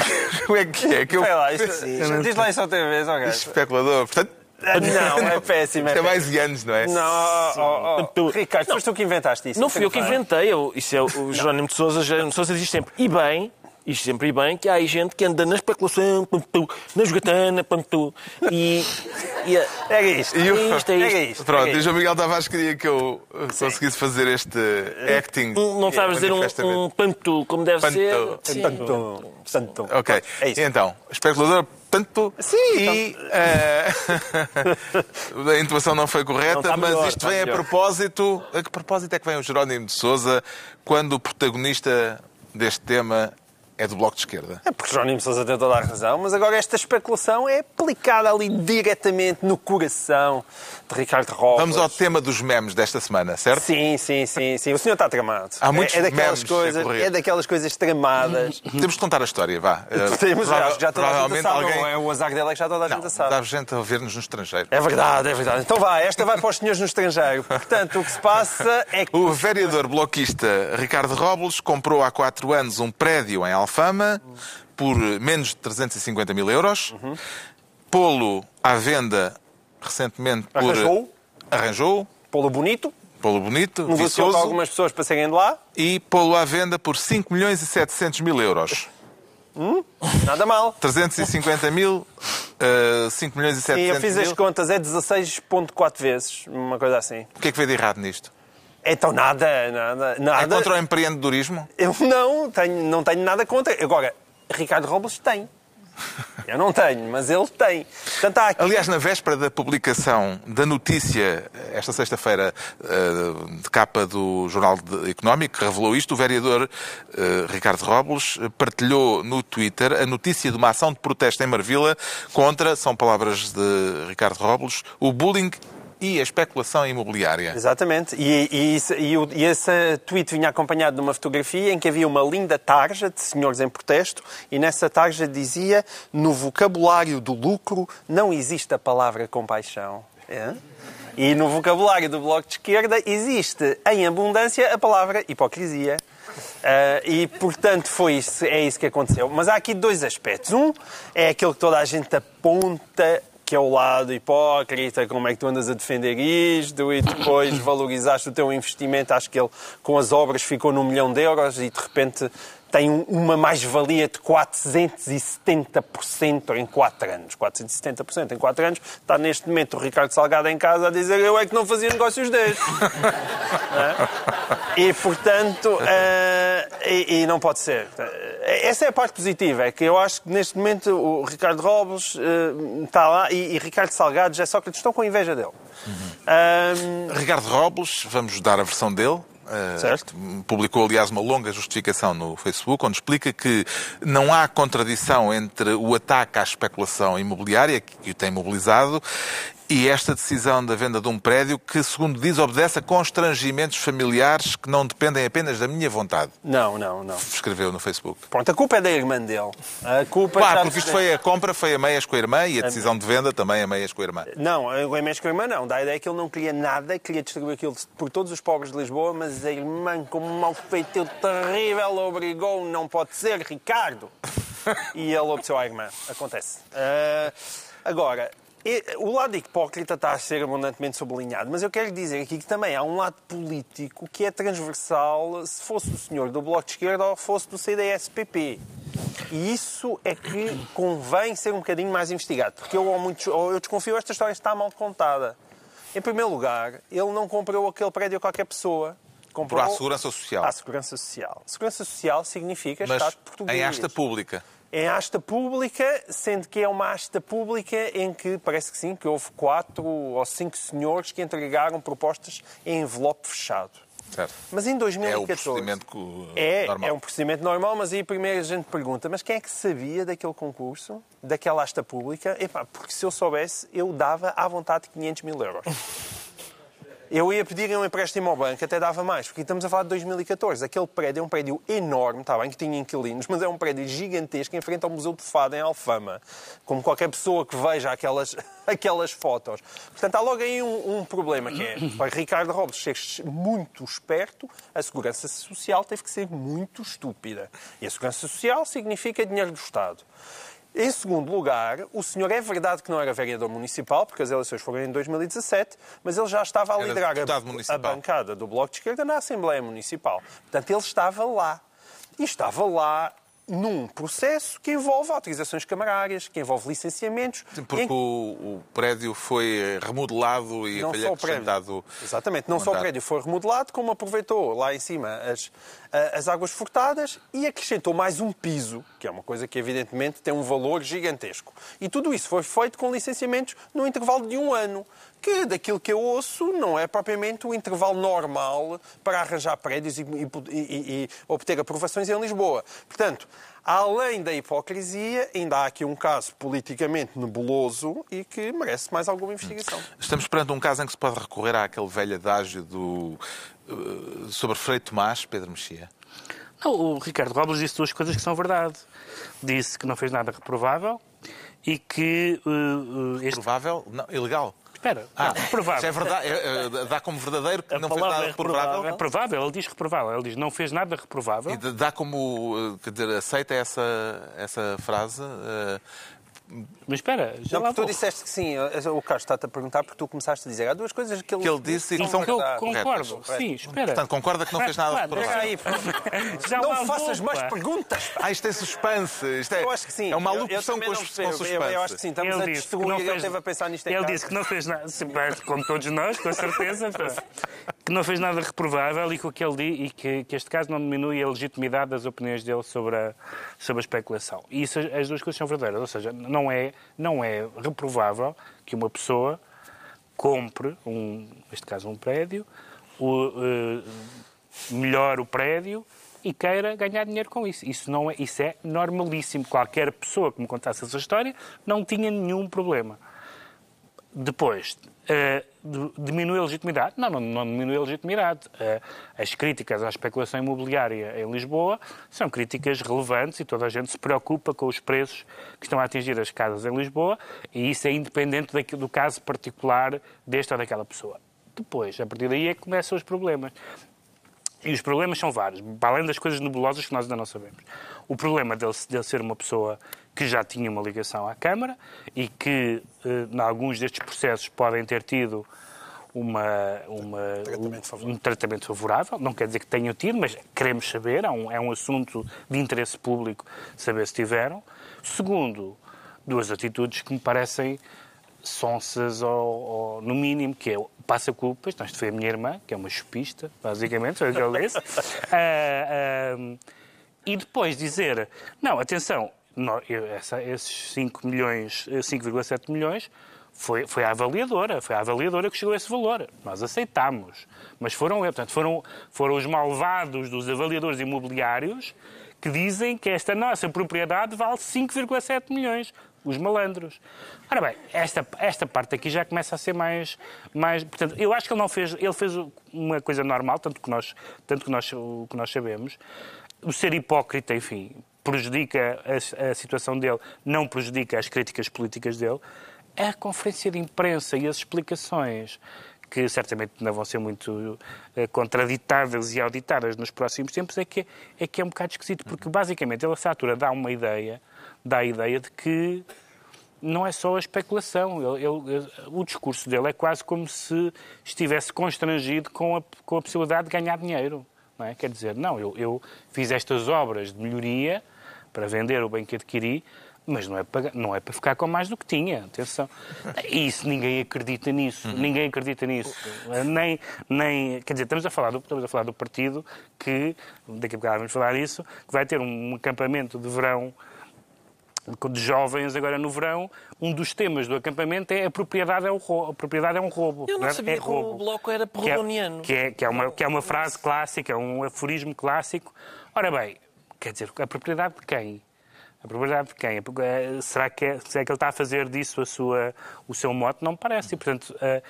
Como é que é? Que eu... Sei lá, isto, diz lá isso outra vez, ó. Especulador. Portanto, Não, é péssimo. É isto é mais de anos, não é? Não, oh, oh, Ricardo, foste tu que inventaste isso. Não fui eu que inventei, eu, isso é o Jerónimo de Sousa. Jerónimo de Sousa diz sempre, e bem, diz sempre e bem, que há aí gente que anda na especulação, pum, pum, na jogatana, pum, pum, e, e a- Era isto. E eu- é isto, é Era isto. isto. Pronto, era e o isto. João Miguel Tavares queria que eu conseguisse fazer este acting. Não sabes dizer um, um pantu como deve Pantu. ser. Sim. Tanto, tanto. Ok, É isso. então, especulador, tanto. Sim, E eh, a intuação não foi correta, Não, está mas melhor, isto vem a melhor. propósito. A que propósito é que vem o Jerónimo de Souza quando o protagonista deste tema é do Bloco de Esquerda? É porque Jerónimo Sousa tem toda a razão, mas agora esta especulação é aplicada ali diretamente no coração de Ricardo Robles. Vamos ao tema dos memes desta semana, certo? Sim, sim, sim, sim. O senhor está tramado. Há muitos é, é daquelas memes coisas, é daquelas coisas tramadas. Temos de contar a história, vá. Eh, Temos, prova- acho que já toda a gente sabe. alguém. É o azar dela é que já toda a gente Não, sabe. dá gente a ver-nos no estrangeiro. É verdade, é verdade. Então vá, esta vai para os senhores no estrangeiro. Portanto, o que se passa é que. O vereador bloquista Ricardo Robles comprou há quatro anos um prédio em Alfama por menos de 350 mil euros. Pô-lo à venda recentemente por... Arranjou? Arranjou, Pô-lo bonito, pô-lo bonito, negociou com algumas pessoas para saírem de lá. e pô-lo à venda por 5 milhões e 700 mil euros. Nada mal. 350 mil, eh, 5 milhões e E 700 eu fiz mil. as contas, é 16,4 vezes, uma coisa assim. O que é que veio de errado nisto? Então nada, nada, É nada. contra o empreendedorismo? Eu não tenho, não tenho nada contra. Agora, Ricardo Robles tem. Eu não tenho, mas ele tem. Portanto, aqui... Aliás, na véspera da publicação da notícia, esta sexta-feira, eh, de capa do Jornal Económico, que revelou isto, o vereador eh, Ricardo Robles partilhou no Twitter a notícia de uma ação de protesto em Marvila contra, são palavras de Ricardo Robles, o bullying e a especulação imobiliária. Exatamente. E, e, e e esse tweet vinha acompanhado de uma fotografia em que havia uma linda tarja de senhores em protesto e nessa tarja dizia no vocabulário do lucro não existe a palavra compaixão. É? E no vocabulário do Bloco de Esquerda existe em abundância a palavra hipocrisia. Ah, e, portanto, foi isso, é isso que aconteceu. Mas há aqui dois aspectos. Um é aquele que toda a gente aponta que é o lado hipócrita, como é que tu andas a defender isto e depois valorizaste o teu investimento. Acho que ele, com as obras, ficou num milhão de euros e, de repente, tem um- uma mais-valia de 470% em 4 anos. 470% em 4 anos. Está neste momento o Ricardo Salgado em casa a dizer eu é que não fazia negócios destes. E, portanto, eh, e, e não pode ser. Eh, Essa é a parte positiva, é que eu acho que neste momento o Ricardo Robles eh, está lá e, e Ricardo Salgado já só que estão com inveja dele. Ahm, Ricardo Robles, vamos dar a versão dele. Uh. Publicou, aliás, uma longa justificação no Facebook, onde explica que não há contradição entre o ataque à especulação imobiliária, que o tem mobilizado, e esta decisão da venda de um prédio que, segundo diz, obedece a constrangimentos familiares que não dependem apenas da minha vontade. não, não, não. Escreveu no Facebook. Pronto, a culpa é da irmã dele. A culpa Claro, porque isto foi a compra, foi a meias com a irmã e a decisão de venda também a meias com a irmã. Não, o Emés com a irmã não. Dá a ideia que ele não queria nada, queria distribuir aquilo por todos os pobres de Lisboa, mas a irmã, com um mau feitio terrível, obrigou, não pode ser, Ricardo. E ele obteceu à irmã. Acontece. Ah, agora, o lado hipócrita está a ser abundantemente sublinhado, mas eu quero dizer aqui que também há um lado político que é transversal, se fosse o senhor do Bloco de Esquerda ou fosse do CDS-PP. E isso é que convém ser um bocadinho mais investigado, porque eu, ou muitos, ou eu desconfio que esta história está mal contada. Em primeiro lugar, ele não comprou aquele prédio a qualquer pessoa. Comprou Para a segurança social. à segurança social. Segurança social significa Mas Estado português. em asta pública. Em asta pública, sendo que é uma asta pública em que parece que sim, que houve quatro ou cinco senhores que entregaram propostas em envelope fechado. Certo. Mas em É o 2014... procedimento co- É, normal. é um procedimento normal, mas aí primeiro a gente pergunta, mas quem é que sabia daquele concurso, daquela asta pública? Epá, porque se eu soubesse, eu dava à vontade 500 mil euros. Eu ia pedir um empréstimo ao banco, até dava mais, porque estamos a falar de 2014. Aquele prédio é um prédio enorme, está bem que tinha inquilinos, mas é um prédio gigantesco em frente ao Museu de Fado, em Alfama. Como qualquer pessoa que veja aquelas, aquelas fotos. Portanto, há logo aí um, um problema, que é, para Ricardo Robles ser muito esperto, a segurança social teve que ser muito estúpida. E a segurança social significa dinheiro do Estado. Em segundo lugar, o senhor é verdade que não era vereador municipal, porque as eleições foram em 2017, mas ele já estava a Era liderar a, a bancada do Bloco de Esquerda na Assembleia Municipal. Portanto, ele estava lá. E estava lá num processo que envolve autorizações camarárias, que envolve licenciamentos. Sim, Porque em- o, o prédio foi remodelado e não foi acrescentado. Exatamente, não só o prédio foi remodelado, como aproveitou lá em cima as, as águas furtadas e acrescentou mais um piso, que é uma coisa que evidentemente tem um valor gigantesco. E tudo isso foi feito com licenciamentos no intervalo de um ano, que daquilo que eu ouço não é propriamente o intervalo normal para arranjar prédios e, e- e- e obter aprovações em Lisboa. Portanto, além da hipocrisia, ainda há aqui um caso politicamente nebuloso e que merece mais alguma investigação. Estamos perante um caso em que se pode recorrer àquele velho adágio do, sobre Frei Tomás, Pedro Mexia. Não, o Ricardo Robles disse duas coisas que são verdade. Disse que não fez nada reprovável e que uh, uh, este... Provável? Não, ilegal. Espera, Ah, reprovável. isso é verdade, é, é, dá como verdadeiro que A não fez nada é reprovável. É reprovável, ele diz reprovável. Ele diz não fez nada reprovável. E dá como, eh, quer dizer, aceita essa, essa frase? eh, Mas espera, já Não, lá porque tu vou. disseste que sim. O Carlos está-te a perguntar porque tu começaste a dizer. Há duas coisas que ele, Que ele disse e que são Que eu concordo, corretas. sim, espera. Portanto, concorda que não fez nada. Espera aí. Já não faças vou, mais pá. perguntas. pá. Ah, isto é suspense. Isto é, Eu acho que sim. É uma Eu- eu alocução também com, com percebo. suspense. Eu, eu acho que sim. Estamos a Ele disse que destruir. não Ele fez... esteve a pensar nisto em Ele casa. disse que não fez nada, como todos nós, com certeza, que não fez nada reprovável e que o que ele e que, que este caso não diminui a legitimidade das opiniões dele sobre a, sobre a especulação. E isso, as duas coisas são verdadeiras. Ou seja, não é, não é reprovável que uma pessoa compre, um, neste caso um prédio, o, eh, melhore o prédio e queira ganhar dinheiro com isso. Isso, não é, isso é normalíssimo. Qualquer pessoa que me contasse essa história não tinha nenhum problema. Depois, d- diminui a legitimidade? Não, não, não diminui a legitimidade. Eh, as críticas à especulação imobiliária em Lisboa são críticas relevantes e toda a gente se preocupa com os preços que estão a atingir as casas em Lisboa e isso é independente daqui- do caso particular desta ou daquela pessoa. Depois, a partir daí é que começam os problemas. E os problemas são vários, para além das coisas nebulosas que nós ainda não sabemos. O problema dele, dele ser uma pessoa que já tinha uma ligação à Câmara e que, eh, em alguns destes processos, podem ter tido uma, uma- favorável. um tratamento favorável. Não quer dizer que tenham tido, mas queremos saber. É um, é um assunto de interesse público saber se tiveram. Segundo, duas atitudes que me parecem sonsas, ou, ou, no mínimo, que é o passa culpas, então isto foi a minha irmã, que é uma chupista, basicamente, foi o que ele disse. Ah, ah, e depois dizer, não, atenção, nó- eu- essa- esses 5 milhões, eh, 5,7 milhões, foi, foi a avaliadora, foi a avaliadora que chegou a esse valor. Nós aceitámos. Mas foram, eh, portanto, foram, foram os malvados dos avaliadores imobiliários que dizem que esta nossa propriedade vale 5,7 milhões. Os malandros. Ora bem, esta, esta parte aqui já começa a ser mais, mais. Portanto, eu acho que ele não fez. Ele fez uma coisa normal, tanto que nós, tanto que nós, o que nós sabemos. O ser hipócrita, enfim, prejudica a, a situação dele, não prejudica as críticas políticas dele. A conferência de imprensa e as explicações que certamente não vão ser muito eh, contraditadas e auditadas nos próximos tempos, é que é, é que é um bocado esquisito, porque basicamente ele, a essa altura, dá uma ideia, dá a ideia de que não é só a especulação. Ele- ele- o discurso dele é quase como se estivesse constrangido com a, com a possibilidade de ganhar dinheiro. Não é? Quer dizer, não, eu, eu fiz estas obras de melhoria para vender o bem que adquiri, mas não é, para, não é para ficar com mais do que tinha, atenção. E isso ninguém acredita nisso, ninguém acredita nisso. Nem, nem, quer dizer, estamos a, falar do, estamos a falar do partido que, daqui a bocado vamos falar disso, que vai ter um acampamento de verão de jovens agora no verão, um dos temas do acampamento é a propriedade é, o roubo, a propriedade é um roubo. Eu não é? sabia é que o Bloco era Que é- perroniano. Que é, que, é uma, que é uma frase clássica, é um aforismo clássico. Ora bem, quer dizer, a propriedade de quem? A propriedade de quem? Eh, Será que, é, será que ele está a fazer disso a sua, o seu mote? Não me parece. E, portanto, eh,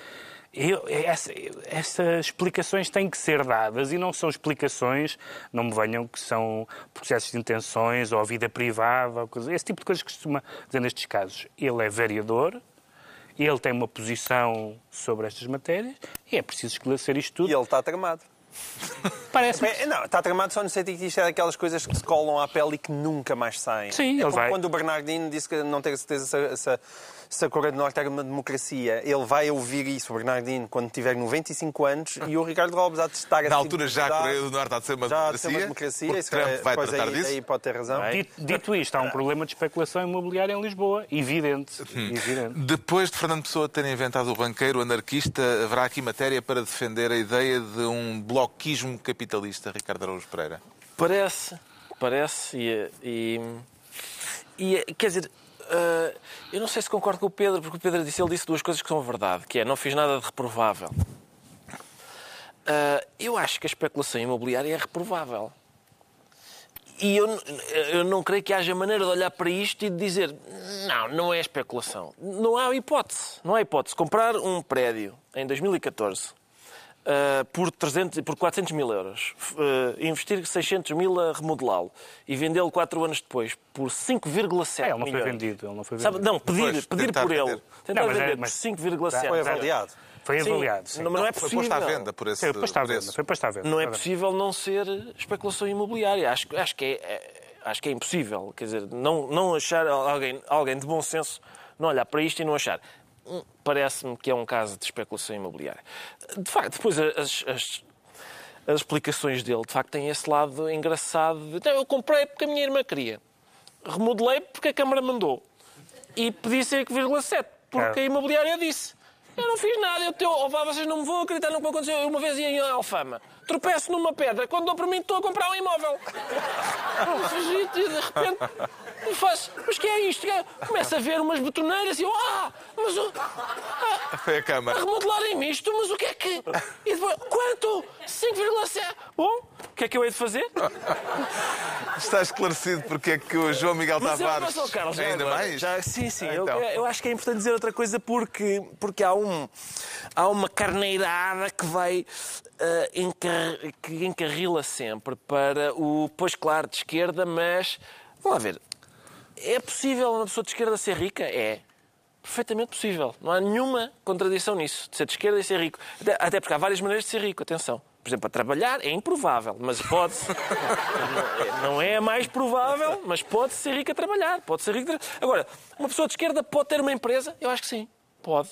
eu, essa, essas explicações têm que ser dadas e não são explicações, não me venham que são processos de intenções ou vida privada, ou coisa, esse tipo de coisas que se costuma dizer nestes casos. Ele é vereador, ele tem uma posição sobre estas matérias e é preciso esclarecer isto tudo. E ele está tramado. Parece É, não, está tramado só no sentido que isto é daquelas coisas que se colam à pele e que nunca mais saem. Sim, é ele vai- quando o Bernardino disse que não tem certeza se, se, se a Coreia do Norte era uma democracia. Ele vai ouvir isso, o Bernardino, quando tiver 95 anos e o Ricardo Robles há de estar Na altura já a Coreia do Norte há de ser uma já há de ser democracia. uma democracia. porque isso Trump é- vai pois tratar aí, disso. Aí pode ter razão. Dito, dito isto, há um problema de especulação imobiliária em Lisboa. Evidente. Evidente. Depois de Fernando Pessoa ter inventado o banqueiro anarquista, haverá aqui matéria para defender a ideia de um bloquismo capitalista, Ricardo Araújo Pereira. Parece, parece, e, e, e, quer dizer, ah, eu não sei se concordo com o Pedro, porque o Pedro disse, ele disse duas coisas que são verdade, que é, não fiz nada de reprovável. Ah, eu acho que a especulação imobiliária é reprovável. E eu, eu não creio que haja maneira de olhar para isto e de dizer não, não é especulação. Não há hipótese. Não há hipótese. Comprar um prédio em 2014 uh, por, 300, por 400 mil euros, uh, investir 600 mil a remodelá-lo e vendê-lo 4 anos depois por 5,7 É, ele não foi milhões. vendido. Ele não foi Sabe, vendido. não, pedir, Pois, pedir por ele. vender. Tentar Não, mas é- vender mas- por 5,7. Foi avaliado. Foi Sim, avaliado. sim. Não, mas não é Foi possível. posto à venda por esse Foi posto à venda. Foi posto à venda. Não é possível não ser especulação imobiliária. Acho, acho, que, é, é- acho que é impossível. Quer dizer, não, não achar alguém, alguém de bom senso não olhar para isto e não achar. "Hum, Parece-me que é um caso de especulação imobiliária. De facto, depois as, as, as explicações dele, de facto, têm esse lado engraçado. De, "Então, eu comprei porque a minha irmã queria. Remodelei porque a Câmara mandou. E pedi 5,7 porque É. a imobiliária disse. Eu não fiz nada, eu teu, oh, vocês não me vão acreditar no que aconteceu. Eu uma vez ia em Alfama, tropeço numa pedra, quando dou para mim estou a comprar um imóvel. e de repente eu faço, mas que é isto? Começo a ver umas betoneiras e eu, ah, mas o. ah, Foi a a Câmara. remodelarem isto, mas o que é que. E depois, quanto? 5,7. Bom, o que é que eu hei de fazer? Está esclarecido porque é que o João Miguel Mas, eu- Tavares. mas, ó, Carlos, ainda agora, mais? já- sim, sim. eu- Então. Eu, acho que é importante dizer outra coisa porque, porque há, um, há uma carneirada que vai eh, encar- que encarrila sempre para o pois claro de esquerda, mas vamos lá ver. É possível uma pessoa de esquerda ser rica? É. Perfeitamente possível. Não há nenhuma contradição nisso, de ser de esquerda e ser rico. Até, porque há várias maneiras de ser rico, atenção. Por exemplo, a trabalhar é improvável, mas pode-se. Não é a mais provável, mas pode ser rico a trabalhar. Pode ser rico Agora, uma pessoa de esquerda pode ter uma empresa? Eu acho que sim. Pode.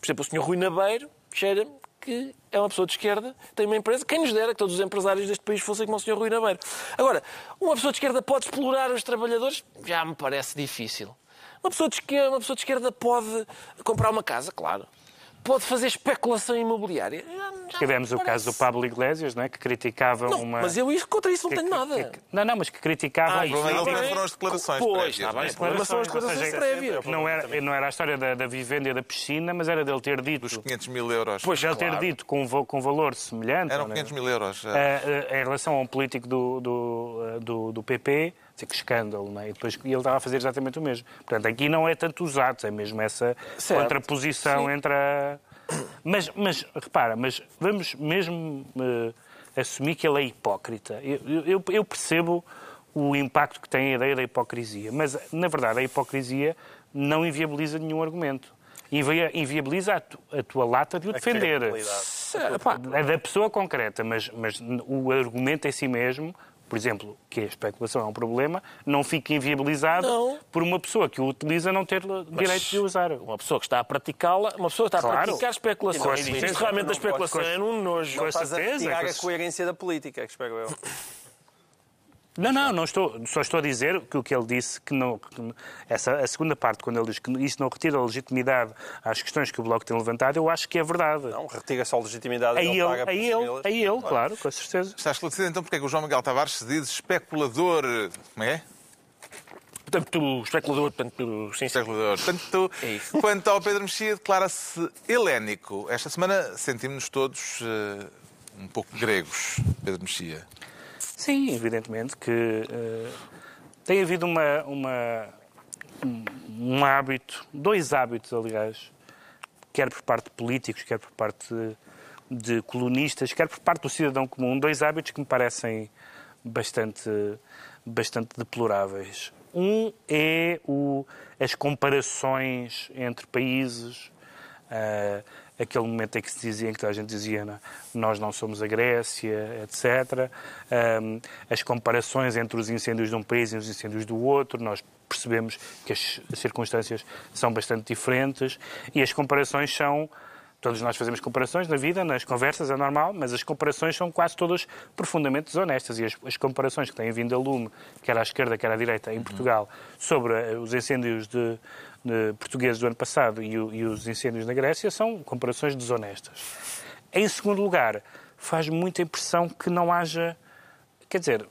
Por exemplo, o senhor Rui Nabeiro cheira-me que é uma pessoa de esquerda, tem uma empresa. Quem nos dera que todos os empresários deste país fossem como o senhor Rui Nabeiro. Agora, uma pessoa de esquerda pode explorar os trabalhadores? Já me parece difícil. Uma pessoa de esquerda, uma pessoa de esquerda pode comprar uma casa? Claro. Pode fazer especulação imobiliária? Já- Tivemos o caso do. Pablo Iglesias, não é? que criticava Não, uma... mas eu isso, contra isso não que- tenho que- nada. que- não, não, mas que criticava... Ah, isso bem. foram as declarações Pois, prévias, está não é? bem. Ou declarações seja, prévias. Não era, não era a história da, da vivenda e da piscina, mas era dele ter dito... Dos 500 mil euros. Pois, Ele claro. ter dito com, com valor semelhante... Eram ou não? 500 mil euros. Eh, eh, em relação a um político do, do, eh, do, do PP, dizer que escândalo, não é? E depois ele estava a fazer exatamente o mesmo. Portanto, aqui não é tanto os atos, é mesmo essa Certo. contraposição entre a... Mas, mas, repara, mas vamos mesmo eh, assumir que ele é hipócrita. Eu, eu, eu percebo o impacto que tem a ideia da hipocrisia, mas, na verdade, a hipocrisia não inviabiliza nenhum argumento. Invi- Inviabiliza a, tu- a tua lata de o defender. É, É da pessoa concreta, mas, mas o argumento em si mesmo, por exemplo, que a especulação é um problema, não fica inviabilizado Não. por uma pessoa que o utiliza não ter direito de usar. Uma pessoa que está a praticá-la, uma pessoa que está a Claro. praticar especulação. Com E. Isto realmente da especulação é um nojo. Com Estás a certeza, retirar com a coerência da política, que espero eu. Não, não, não estou, só estou a dizer que o que ele disse, que não, que essa, a segunda parte, quando ele diz que isso não retira a legitimidade às questões que o Bloco tem levantado, eu acho que é verdade. Não, retira só a legitimidade. a ele ele, paga a ele, segui-las. a ele, claro, com certeza. Está esclarecido então porque é que o João Miguel Tavares se diz especulador. Como é? Portanto, especulador, portanto, sim, sim. especulador. Portanto, É quanto ao Pedro Mexia, declara-se helénico. Esta semana sentimos-nos todos eh, um pouco gregos, Pedro Mexia. Sim, evidentemente que eh, tem havido uma, uma, um, hábito, dois hábitos, aliás, quer por parte de políticos, quer por parte de, de colonistas, quer por parte do cidadão comum, dois hábitos que me parecem bastante, bastante deploráveis. Um é o, as comparações entre países, ah, aquele momento em que se dizia, em que a gente dizia "Não, nós não somos a Grécia, etc. Ahm, as comparações entre os incêndios de um país e os incêndios do outro, nós percebemos que as circunstâncias são bastante diferentes e as comparações são Todos nós fazemos comparações na vida, nas conversas, é normal, mas as comparações são quase todas profundamente desonestas. E as, as comparações que têm vindo a lume, quer à esquerda, quer à direita, em Portugal, sobre eh, os incêndios de, de portugueses do ano passado e, o- e os incêndios na Grécia, são comparações desonestas. Em segundo lugar, faz muita impressão que não haja. Quer dizer,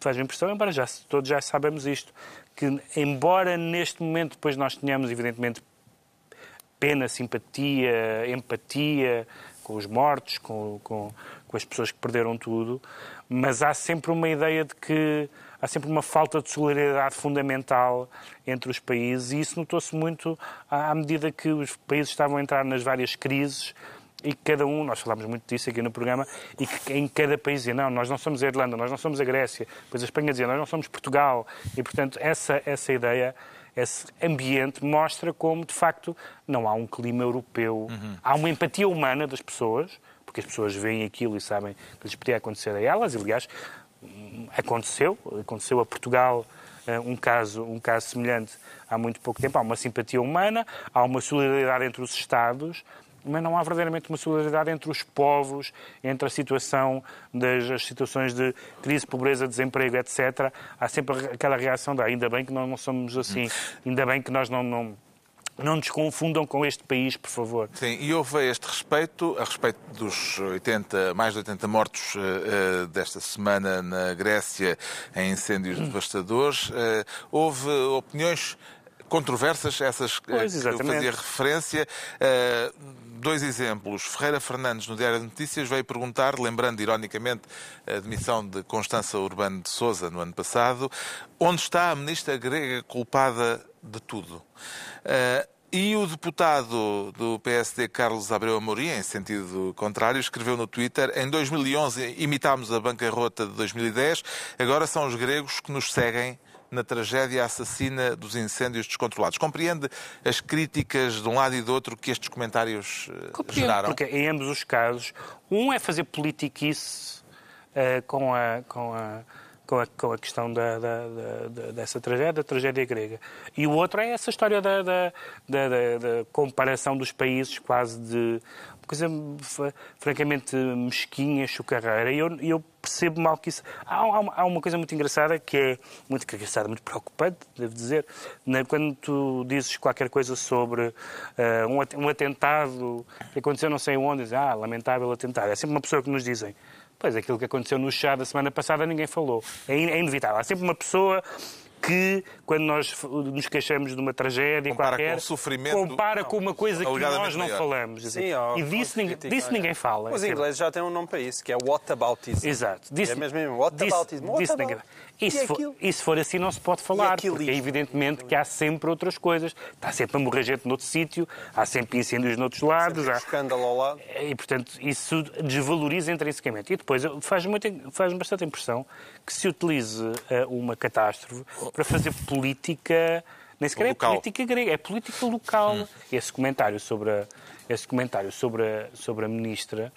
faz impressão, embora já, todos já sabemos isto, que embora neste momento depois nós tenhamos, evidentemente, pena, simpatia, empatia com os mortos, com, com, com as pessoas que perderam tudo, mas há sempre uma ideia de que há sempre uma falta de solidariedade fundamental entre os países e isso notou-se muito à medida que os países estavam a entrar nas várias crises e cada um, nós falámos muito disso aqui no programa, e que em cada país dizia, não, nós não somos a Irlanda, nós não somos a Grécia, depois a Espanha dizia, nós não somos Portugal, e portanto essa, essa ideia, esse ambiente mostra como, de facto, não há um clima europeu, há uma empatia humana das pessoas, porque as pessoas veem aquilo e sabem que lhes podia acontecer a elas, e aliás, aconteceu, aconteceu a Portugal eh, um caso, um caso semelhante há muito pouco tempo. Há uma simpatia humana, há uma solidariedade entre os Estados, mas não há verdadeiramente uma solidariedade entre os povos, entre a situação das as situações de crise, pobreza, desemprego, etc. Há sempre aquela reação de "Ah, ainda bem que nós não somos assim, ainda bem que nós não, não, não nos confundam com este país, por favor. Sim, e houve a este respeito, a respeito dos 80, mais de 80 mortos eh, desta semana na Grécia em incêndios devastadores, eh, houve opiniões controversas, essas Pois, que eu fazia referência. Eh, dois exemplos. Ferreira Fernandes, no Diário de Notícias, veio perguntar, lembrando ironicamente a demissão de Constança Urbano de Souza no ano passado, onde está a ministra grega culpada de tudo? Eh, e o deputado do PSD, Carlos Abreu Amorim, em sentido contrário, escreveu no Twitter: Em 2011 imitámos a bancarrota de 2010, agora são os gregos que nos seguem na tragédia assassina dos incêndios descontrolados. Compreende as críticas de um lado e do outro que estes comentários eh, Compreendo, geraram? Porque em ambos os casos, um é fazer politiquice eh, com, a, com, a, com, a, com a questão da, da- da- dessa tragédia, da tragédia grega. E o outro é essa história da, comparação dos países, quase de coisa francamente mesquinha, chocarreira. E eu, eu percebo mal que isso. Há, há uma- há uma coisa muito engraçada que é muito engraçada, muito preocupante, devo dizer, né, quando tu dizes qualquer coisa sobre eh, um, um atentado que aconteceu não sei onde, dizes, ah, lamentável atentado. É sempre uma pessoa que nos dizem. Pois, aquilo que aconteceu no chá da semana passada ninguém falou. É, é inevitável. Há sempre uma pessoa que, quando nós nos queixamos de uma tragédia Compara qualquer, com o sofrimento- compara Não, com uma coisa que nós não maior. falamos. Sim, ó, e disso, ninguém, crítica, disso é. ninguém fala. Os É ingleses já têm um nome para isso, que é whataboutism. Exato. Disso, É mesmo mesmo, whataboutism. disso- disso Whataboutism. ninguém- E se, E for, e se for assim, não se pode falar, porque é evidentemente que há sempre outras coisas. Está sempre a morrer gente noutro sítio, há sempre incêndios noutros lados. Um Há... escândalo ao lado. E, portanto, isso desvaloriza intrinsecamente. E depois faz, muito, faz bastante impressão que se utilize eh, uma catástrofe para fazer política, nem sequer Local. é política grega, é política local. Esse comentário sobre a, esse comentário sobre a, sobre a ministra,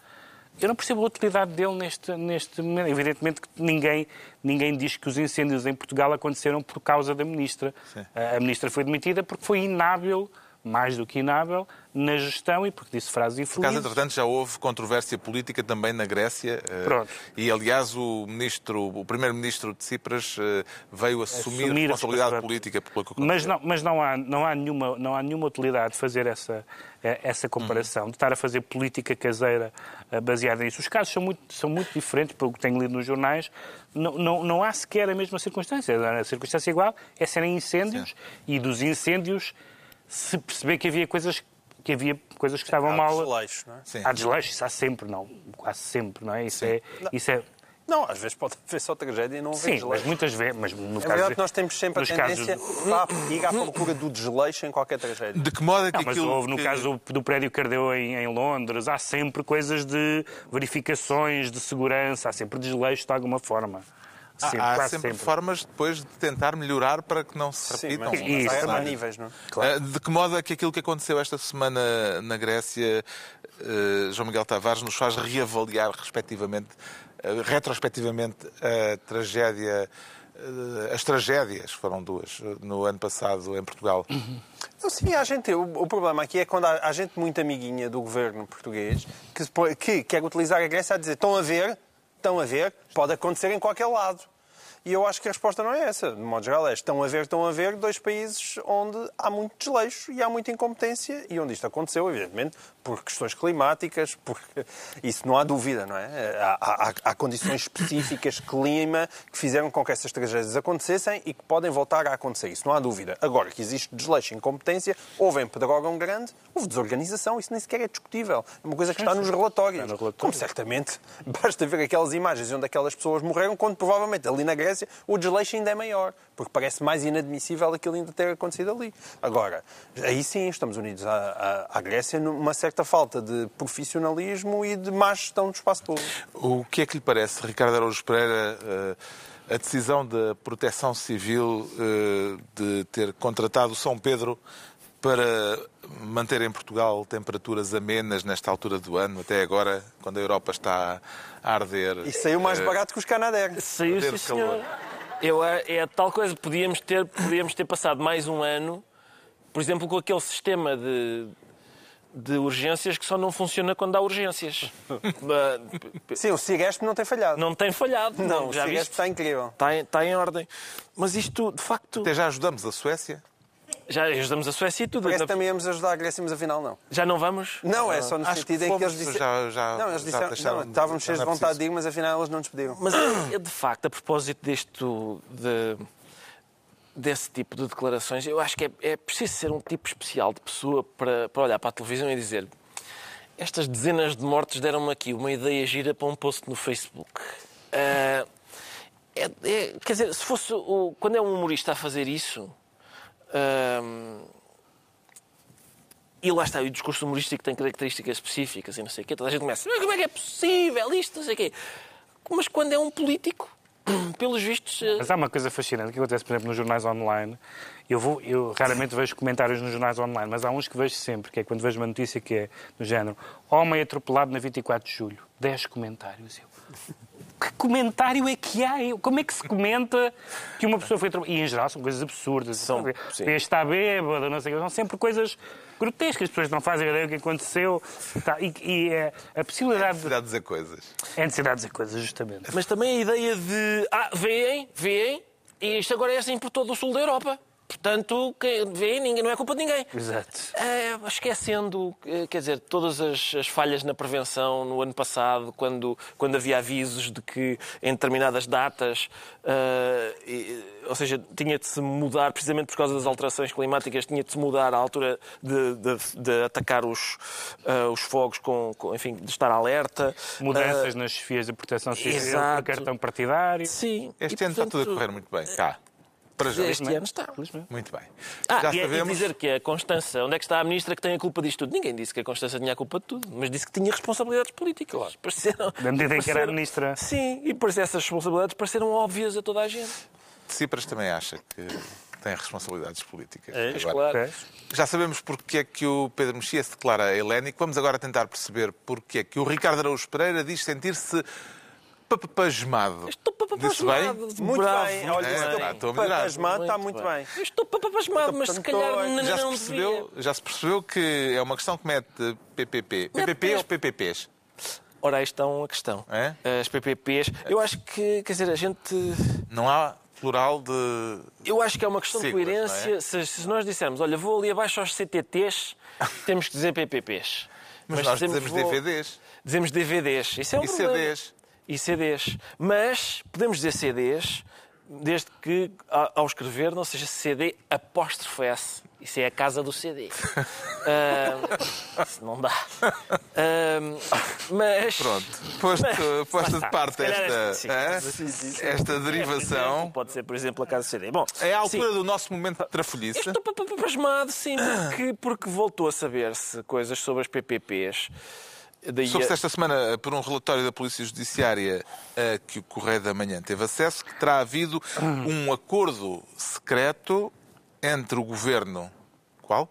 eu não percebo a utilidade dele neste, neste momento. Evidentemente que ninguém, ninguém diz que os incêndios em Portugal aconteceram por causa da ministra. Sim. A a ministra foi demitida porque foi inábil mais do que inábil na gestão e porque disse frases Por acaso, infelizes. entretanto, já houve controvérsia política também na Grécia. eh, Pronto. E, aliás, o ministro, o primeiro-ministro de Cipras eh, veio assumir, Assumir a responsabilidade responsabilidade. política pelo que. Mas não, mas não há, não há, nenhuma, não há nenhuma utilidade de fazer essa, eh, essa comparação, de estar a fazer política caseira baseada nisso. Os casos são muito, são muito diferentes, pelo que tenho lido nos jornais. Não, não, não há sequer a mesma circunstância. A circunstância igual é serem incêndios e dos incêndios se perceber que havia coisas que havia coisas que estavam Há mal. desleixo, não é? Sim. Há desleixo, isso há sempre, não. Quase sempre, não é? Isso é. Isso é Não, às vezes pode haver só tragédia e não haver sim, mas desleixo. muitas vezes. Mas no É caso verdade de- que nós temos sempre a tendência casos- ir à procura do desleixo em qualquer tragédia. De que modo é que Não, mas aquilo houve no caso do, do prédio que ardeu em, em Londres, há sempre coisas de verificações de segurança, há sempre desleixo de alguma forma. Há- Sempre, há sempre, sempre. formas depois de tentar melhorar para que não se Sim, repitam. mas, Isso, mas claro. níveis, não é? Eh, De que modo é que aquilo que aconteceu esta semana na Grécia, eh, João Miguel Tavares, nos faz reavaliar respectivamente, eh, retrospectivamente a tragédia, as tragédias, foram duas, no ano passado em Portugal. Não, sim, há gente. O, o problema aqui é quando há, há gente muito amiguinha do governo português que, que quer utilizar a Grécia a dizer estão a ver, estão a ver, pode acontecer em qualquer lado. E eu acho que a resposta não é essa. De modo geral, é estão a ver, estão a ver dois países onde há muito desleixo e há muita incompetência e onde isto aconteceu, evidentemente, por questões climáticas, porque isso não há dúvida, não é? Há, há- há condições específicas, clima, que fizeram com que essas tragédias acontecessem e que podem voltar a acontecer. Isso não há dúvida. Agora, que existe desleixo e incompetência, houve em Pedrógão Grande, houve desorganização, isso nem sequer é discutível. É uma coisa que está nos relatórios. Está no relatório. Como certamente basta ver aquelas imagens onde aquelas pessoas morreram, quando provavelmente ali na O desleixo ainda é maior, porque parece mais inadmissível aquilo ainda ter acontecido ali. Agora, aí sim estamos unidos à, à, à Grécia numa certa falta de profissionalismo e de má gestão do espaço público. O que é que lhe parece, Ricardo Araújo Pereira, eh, a decisão da Proteção Civil eh, de ter contratado São Pedro para manter em Portugal temperaturas amenas nesta altura do ano, até agora, quando a Europa está a arder? E saiu mais Eh, barato que os Canadair. Saiu, sim, senhor. Eu, é é tal coisa, podíamos ter, podíamos ter passado mais um ano, por exemplo, com aquele sistema de, de urgências que só não funciona quando há urgências. Sim, o Cigesp não tem falhado. não tem falhado. Não, o já Cigesp viste? está incrível. Está em, está em ordem. Mas isto, de facto, Até já ajudamos a Suécia. Já ajudamos a Suécia e tudo. Parece que também íamos ajudar a Grécia, mas afinal não. Já não vamos? Não, é só no Acho sentido que em que eles disseram... já- já- não, eles já disseram... deixaram não, estávamos cheios de é vontade de ir, mas afinal eles não nos pediram. Mas, é, de facto, a propósito disto, de, desse tipo de declarações, eu acho que é, é preciso ser um tipo especial de pessoa para, para olhar para a televisão e dizer estas dezenas de mortes deram-me aqui uma ideia gira para um post no Facebook. Ah, é- é- quer dizer, se fosse o, quando é um humorista a fazer isso, e lá está, o discurso humorístico tem características específicas e não sei o quê. Toda a gente começa, "Mas como é que é possível isto, não sei o quê. Mas quando é um político, pelos vistos... eh, Mas há uma coisa fascinante que acontece, por exemplo, nos jornais online. Eu, vou, eu raramente vejo comentários nos jornais online, mas há uns que vejo sempre, que é quando vejo uma notícia que é do género Homem atropelado na 24 de julho. 10 comentários. Eu, que comentário é que há? Como é que se comenta que uma pessoa foi atropelada? E em geral são coisas absurdas. São, está bêbado, não sei o quê. São sempre coisas grotescas. As pessoas não fazem ideia do que aconteceu. Tá, E, e é, a possibilidade de... Dá a dizer coisas. É a necessidade de dizer coisas, justamente. Mas também a ideia de, ah, veem, veem, e isto agora é assim por todo o sul da Europa. Portanto, quem vê, ninguém, não é culpa de ninguém. Exato. É, esquecendo, eh, quer dizer, todas as, as falhas na prevenção no ano passado, quando, quando havia avisos de que em determinadas datas, eh, e- ou seja, tinha de se mudar, precisamente por causa das alterações climáticas, tinha de se mudar a altura de, de- de atacar os, eh, os fogos, com, com, enfim, de estar alerta. Mudanças Eh, nas chefias de proteção civil, exato. cartão partidário. Sim. Este E, ano está tudo a portanto, correr muito bem. Cá. Para já. Este ano está. Muito bem. Ah, já e, é- e sabemos. dizer que a Constança, onde é que está a ministra que tem a culpa disto tudo? Ninguém disse que a Constança tinha a culpa de tudo, mas disse que tinha responsabilidades políticas. Claro. Pareceram, Na medida em que era a ministra. Sim, e por isso essas responsabilidades pareceram óbvias a toda a gente. Tsipras também acha que tem responsabilidades políticas. É, Agora, claro. Já sabemos porque é que o Pedro Mexia se declara helénico. Vamos agora tentar perceber porque é que o Ricardo Araújo Pereira diz sentir-se papapasmado. Estou Disse bem? papapasmado. Muito Bravo, bem. muito Olha, É, bem. estou a estou melhorar. pasmado, está muito bem. Eu estou papapasmado, mas se calhar não, Já se, percebeu, já se percebeu que é uma questão que mete PPP. PPP ou PPPs? Ora, aí está uma questão. É? As PPPs. Eu acho que, quer dizer, a gente. Não há plural de... Eu acho que é uma questão Siglas, de coerência. não é? se, se nós dissermos, olha, vou ali abaixo aos CTTs, temos que dizer PPPs. Mas, nós dizemos vou- DVDs. Dizemos DVDs. Isso é um E problema. CDs. E CDs. Mas podemos dizer CDs desde que, ao escrever, não seja CD apóstrofo S. Isso é a casa do CD. Ah, isso não dá. Ah, mas... Pronto, posto, Mas- lá de parte calhar esta, é- hã? esta derivação. Pode ser, por exemplo, a casa do CD. Bom, É a altura sim. do nosso momento de trafolhice. estou pa- pa- pa- pasmado, sim, porque, porque voltou a saber-se coisas sobre as PPPs. Daí Soube-se esta semana por um relatório da Polícia Judiciária a que o Correio da Manhã teve acesso que terá havido um acordo secreto entre o governo. Qual?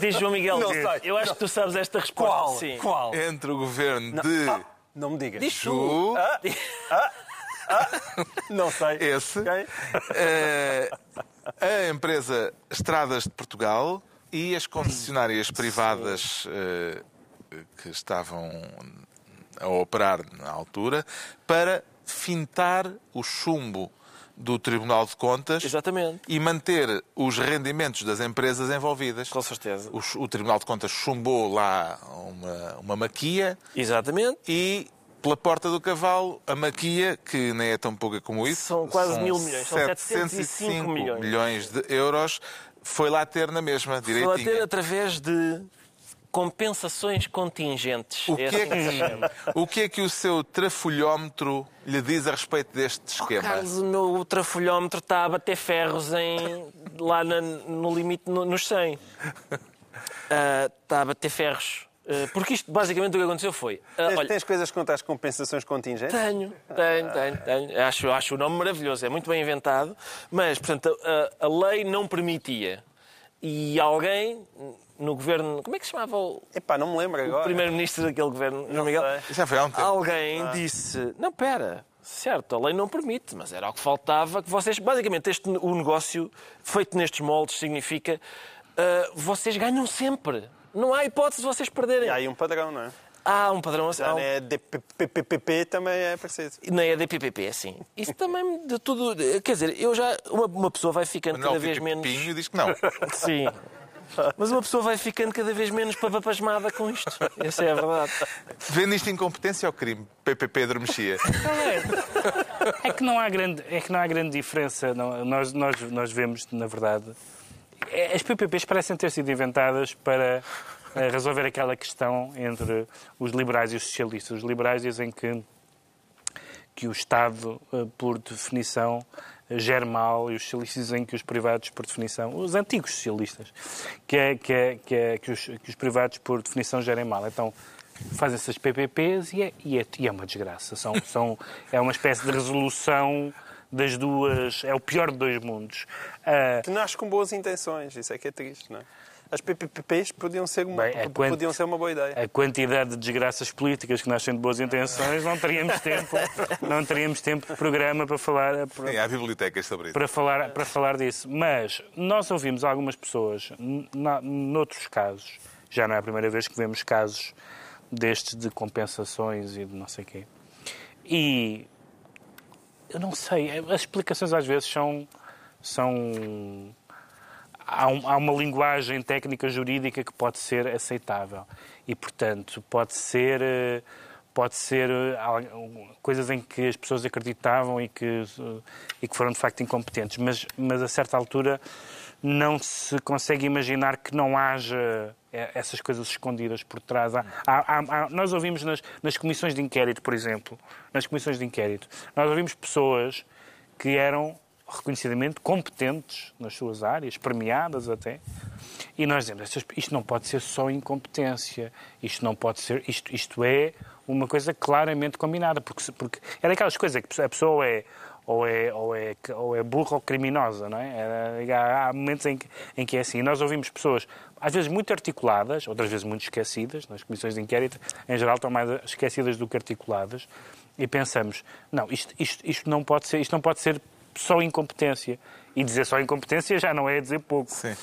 Diz João Miguel, Não sei. eu acho que tu sabes esta resposta. Qual? Sim. Qual? Entre o governo de Ah, não me digas. Diz tu. Ju, Não sei. esse, Ok? eh, a empresa Estradas de Portugal e as concessionárias privadas eh, que estavam a operar na altura para fintar o chumbo do Tribunal de Contas Exatamente. e manter os rendimentos das empresas envolvidas. Com certeza. O, o Tribunal de Contas chumbou lá uma, uma maquia Exatamente. e pela porta do cavalo, a maquia, que nem é tão pouca como isso, São quase mil milhões, são 705 milhões. de euros, foi lá ter na mesma, Vou a ter direitinho. através de compensações contingentes. O que, é assim que chama. que, o que é que o seu trafolhómetro lhe diz a respeito deste esquema? Carlos, o meu trafolhómetro está a bater ferros em, lá na- no limite, no- nos 100. Ah, está a bater ferros. Ah, porque isto, basicamente, o que aconteceu foi... ah, Tens, olha, tens coisas contra as compensações contingentes? Tenho, tenho, tenho, tenho. Acho, acho o nome maravilhoso, é muito bem inventado. Mas, portanto, a, a lei não permitia. E alguém no governo. Como é que se chamava o, Epá, não me lembro o agora. primeiro-ministro daquele governo? João Miguel? Já foi há um tempo. Alguém disse: Não, pera. Certo, a lei não permite, mas era o que faltava que vocês. Basicamente, este, o negócio feito nestes moldes significa ah, vocês ganham sempre. Não há hipótese de vocês perderem. E há aí um padrão, não é? Há um padrão assim. Já um- é DPPP também é parecido. Na EDPPP, sim. Isso também de tudo. Quer dizer, eu já. Uma, uma pessoa vai ficando Manuel cada vez menos. Pinho diz que não. Sim. Mas uma pessoa vai ficando cada vez menos papapasmada com isto. Essa é a verdade. Vendo isto incompetência ou crime? PPP adormecia. É que não há grande, é que não há grande diferença. Não, nós, nós, nós vemos, na verdade, é- as PPPs parecem ter sido inventadas para eh, resolver aquela questão entre os liberais e os socialistas. Os liberais dizem que, que o Estado, eh, por definição, eh, gera mal e os socialistas dizem que os privados, por definição, os antigos socialistas, que, é, que, é, que, é, que, os, que os privados, por definição, gerem mal. Então, fazem-se as PPPs e é, e é, e é uma desgraça. São, são, é uma espécie de resolução das duas... É o pior de dois mundos. Ah, Que nasce com boas intenções, isso é que é triste, não é? As PPPs podiam ser uma, Bem, podiam ser uma boa ideia. a quantidade de desgraças políticas que nascem de boas intenções, não teríamos tempo, não teríamos tempo de programa para falar, para, Sim, há bibliotecas sobre isso. para falar, para falar disso. Mas nós ouvimos algumas pessoas, na, noutros casos, já não é a primeira vez que vemos casos destes de compensações e de não sei o quê. E eu não sei, as explicações às vezes são. são há, um- há uma linguagem técnica jurídica que pode ser aceitável. E, portanto, pode ser. eh, Pode ser eh, coisas em que as pessoas acreditavam e que, eh, e que foram de facto incompetentes, mas, mas a certa altura não se consegue imaginar que não haja essas coisas escondidas por trás. Há- há- há- nós ouvimos nas, nas comissões de inquérito, por exemplo, nas comissões de inquérito, nós ouvimos pessoas que eram reconhecidamente competentes nas suas áreas, premiadas até, e nós dizemos, "Estas- isto não pode ser só incompetência, isto não pode ser, isto, isto é uma coisa claramente combinada, porque, porque é daquelas coisas que a pessoa é ou é, ou é, ou é burra ou criminosa, não? É, Há, há momentos em que, em que é assim. E nós ouvimos pessoas, às vezes muito articuladas, outras vezes muito esquecidas, nas comissões de inquérito, em geral estão mais esquecidas do que articuladas, e pensamos, não, isto, isto, isto, não pode ser, isto não pode ser só incompetência. E dizer só incompetência já não é dizer pouco. Sim.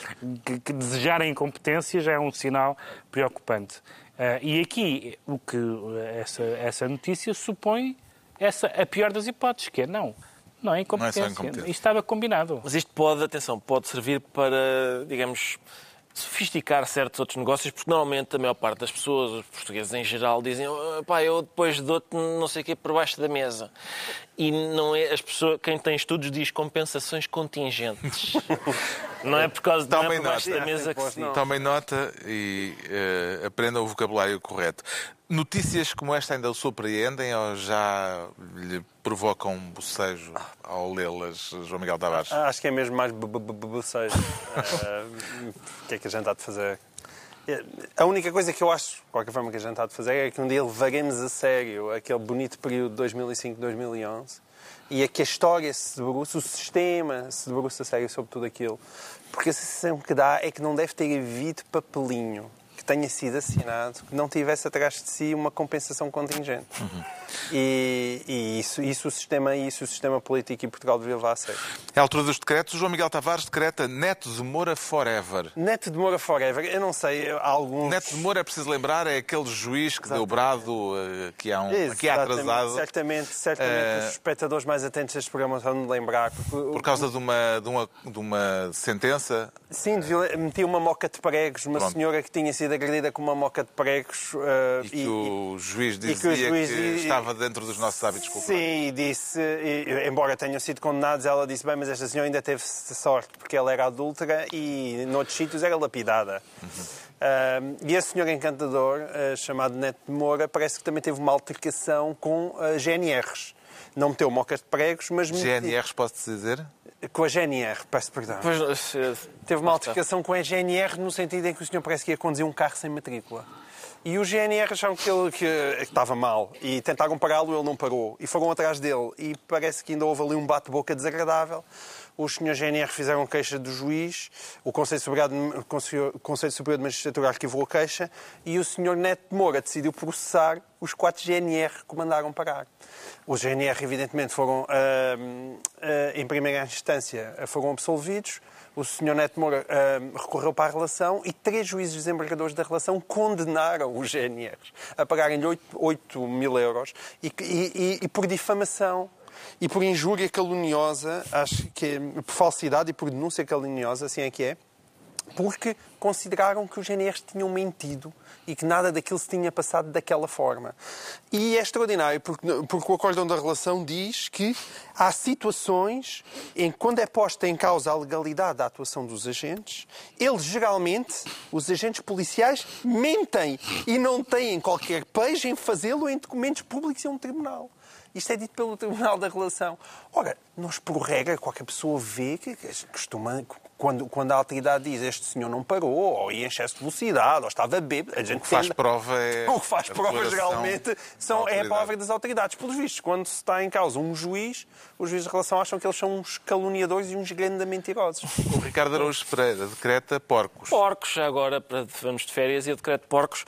Que, que desejar a incompetência já é um sinal preocupante. Uh, e aqui, o que essa, essa notícia supõe essa, a pior das hipóteses, que é não. Não é incompetência. Não é incompetência. Isto estava combinado. Mas isto pode, atenção, pode servir para, digamos, sofisticar certos outros negócios, porque normalmente a maior parte das pessoas, os portugueses em geral, dizem pá, eu depois dou-te não sei o quê por baixo da mesa. E não é as pessoas, quem tem estudos diz compensações contingentes. não é por causa de não é da mesa que se... Tomem nota e uh, aprendam o vocabulário correto. Notícias como esta ainda o surpreendem ou já lhe provocam um bocejo ao lê-las, João Miguel Tavares? Ah, acho que é mesmo mais bocejo. Eh, o que é que a gente há de fazer? Eh, a única coisa que eu acho, de qualquer forma, que a gente fazer é que um dia levaremos a sério aquele bonito período de 2005-2011 e é que a história se debruça, o sistema se debruça a sério sobre tudo aquilo. Porque a sensação que dá é que não deve ter havido papelinho que tenha sido assinado que não tivesse atrás de si uma compensação contingente. Uhum. E, e, isso, isso, o sistema, isso o sistema político em Portugal devia levar a sério. É a altura dos decretos. João Miguel Tavares decreta Neto de Moura Forever. Neto de Moura Forever. Eu não sei, alguns... Neto de Moura, é preciso lembrar, é aquele juiz que Exatamente. deu brado, eh, que, há um, que é atrasado. Certamente, certamente uh... os espectadores mais atentos a este programa vão lembrar. Porque... Por causa de uma, de uma, de uma sentença? Sim, metia uma moca de pregos, uma Pronto. senhora que tinha sido agredida com uma moca de pregos. Uh, e que e, o juiz dizia que, juiz que estava dentro dos nossos hábitos culturais. Sim, disse, e, embora tenham sido condenados, ela disse, bem, mas esta senhora ainda teve sorte, porque ela era adúltera e noutros sítios era lapidada. Uhum. Uh, e esse senhor encantador, uh, chamado Neto de Moura, parece que também teve uma altercação com uh, GNRs. Não meteu mocas de pregos, mas... GNRs, posso dizer? Com a GNR, peço perdão. Pois, Teve uma altercação com a GNR no sentido em que o senhor parece que ia conduzir um carro sem matrícula. E o GNR acharam que ele que, que estava mal e tentaram pará-lo, ele não parou. E foram atrás dele. E parece que ainda houve ali um bate-boca desagradável. Os senhores GNR fizeram queixa do juiz, o Conselho Superior, de, Conselho Superior de Magistratura arquivou a queixa e o senhor Neto de Moura decidiu processar os quatro GNR que mandaram parar. Os GNR, evidentemente, foram, uh, uh, em primeira instância, foram absolvidos. O senhor Neto Moura uh, recorreu para a relação e três juízes desembargadores da relação condenaram os GNRs a pagarem-lhe 8, 8 mil euros e, e, e por difamação e por injúria caluniosa, acho que é, por falsidade e por denúncia caluniosa, assim é que é, porque consideraram que os GNRs tinham mentido e que nada daquilo se tinha passado daquela forma. E é extraordinário, porque, porque o acórdão da relação diz que há situações em que, quando é posta em causa a legalidade da atuação dos agentes, eles geralmente, os agentes policiais, mentem e não têm qualquer pejo em fazê-lo em documentos públicos em um tribunal. Isto é dito pelo Tribunal da Relação. Ora, nós, por regra, qualquer pessoa vê que costuma, quando, quando a autoridade diz este senhor não parou, ou ia em excesso de velocidade, ou estava bêbado, a gente O que faz prova é. O que faz prova, geralmente, são, é a palavra das autoridades. Pelos vistos, quando se está em causa um juiz, os juízes de relação acham que eles são uns caluniadores e uns grandes mentirosos. O Ricardo Araújo Pereira decreta porcos. Porcos, agora, para, vamos de férias e eu decreto porcos.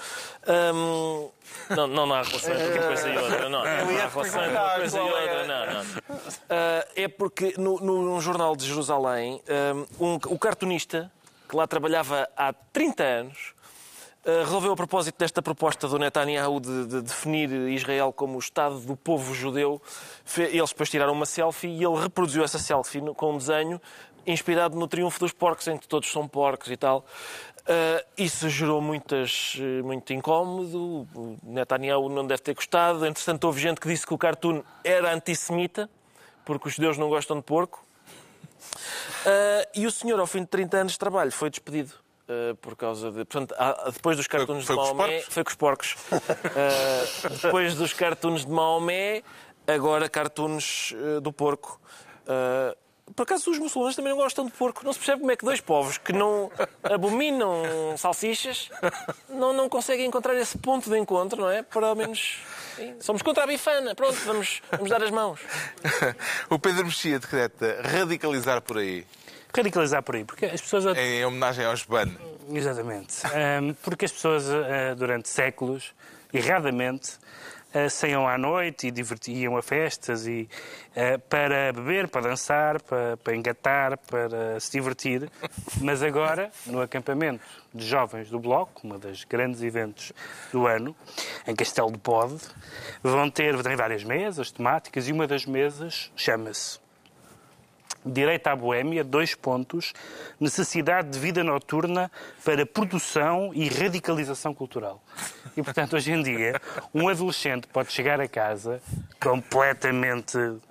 Hum, não, não há relação entre uma coisa e outra. Não, não há relação entre uma coisa e outra. Não, não. Uh, é porque no, no, jornal de Jerusalém, um, o cartunista, que lá trabalhava há 30 anos, uh, resolveu a propósito desta proposta do Netanyahu de, de, definir Israel como o Estado do povo judeu. Eles depois tiraram uma selfie e ele reproduziu essa selfie com um desenho inspirado no Triunfo dos Porcos, em que todos são porcos e tal. Uh, isso gerou muitas, muito incómodo. O Netanyahu não deve ter gostado. Entretanto, houve gente que disse que o cartoon era antissemita, porque os judeus não gostam de porco. Uh, e o senhor, ao fim de 30 anos de trabalho, foi despedido. Uh, por causa de. Portanto, depois dos cartoons foi, foi de Maomé. Foi com os porcos. depois dos cartoons de Maomé, agora cartoons do porco. Por acaso os muçulmanos também não gostam de porco. Não se percebe como é que dois povos que não abominam salsichas não, não conseguem encontrar esse ponto de encontro, não é? Para ao menos. Somos contra a bifana. Pronto, vamos, vamos dar as mãos. o Pedro Mexia decreta radicalizar por aí. Radicalizar por aí, porque as pessoas. Em homenagem aos ban. Exatamente. Porque as pessoas, uh, durante séculos, erradamente, uh, saiam à noite e divertiam a festas e, uh, para beber, para dançar, para, para engatar, para se divertir. Mas agora, no acampamento de jovens do Bloco, um dos grandes eventos do ano, em Castelo de Bode, vão ter, várias mesas temáticas e uma das mesas chama-se Direito à Boémia, dois pontos, necessidade de vida noturna para produção e radicalização cultural. E, portanto, hoje em dia, um adolescente pode chegar a casa completamente uh,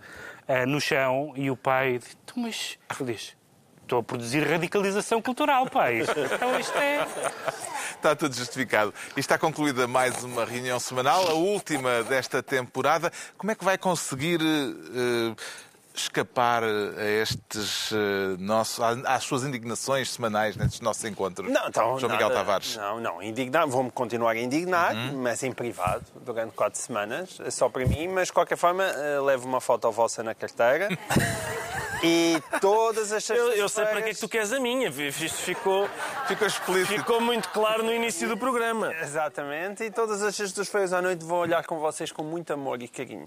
no chão e o pai diz, mas, diz, estou a produzir radicalização cultural, pai. Então isto é... Está tudo justificado. E está concluída mais uma reunião semanal, a última desta temporada. Como é que vai conseguir... Uh, escapar a estes uh, nossos, às suas indignações semanais nestes nossos encontros? Não, então, João Miguel nada, Tavares. Não, não, indignar, vou-me continuar a indignar, uhum. mas em privado, durante quatro semanas, só para mim, mas de qualquer forma uh, levo uma foto vossa na carteira. E todas as eu, eu sei para que é que tu queres a minha. Isto ficou, ficou explícito. Ficou muito claro no início do programa. Exatamente. E todas as sextas-feiras à noite vou olhar com vocês com muito amor e carinho.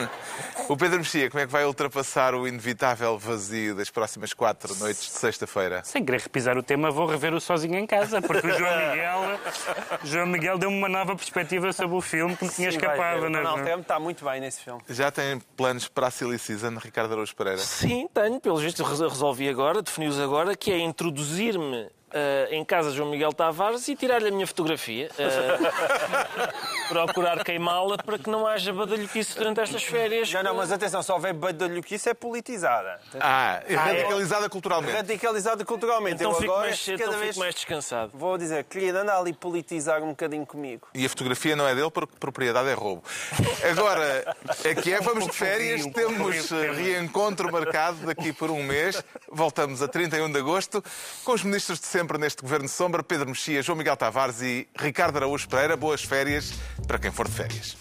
o Pedro Mexia, como é que vai ultrapassar o inevitável vazio das próximas quatro noites de sexta-feira? Sem querer repisar o tema, vou rever o Sozinho em Casa, porque o João Miguel, João Miguel deu-me uma nova perspectiva sobre o filme que me tinha Sim, escapado. Não, não, não, está muito bem nesse filme. Já tem planos para a Silly Season, Ricardo Araújo Pereira? Sim, tenho. Pelo visto, resolvi agora, defini-os agora, que é introduzir-me uh, em casa de João Miguel Tavares e tirar-lhe a minha fotografia. Uh, procurar queimá-la para que não haja badalhoquice durante estas férias. Não, não, mas atenção, se houver badalhoquice é politizada. Ah, é radicalizada culturalmente. Radicalizada culturalmente. Então Eu fico, agora, mais, então fico mais descansado. Vou dizer, queria andar ali politizar um bocadinho comigo. E a fotografia não é dele porque propriedade é roubo. Agora, aqui é, vamos de férias, temos reencontro marcado daqui por um mês. Voltamos a 31 de agosto com os ministros de sempre neste Governo de Sombra, Pedro Mexia, João Miguel Tavares e Ricardo Araújo Pereira. Boas férias para quem for de férias.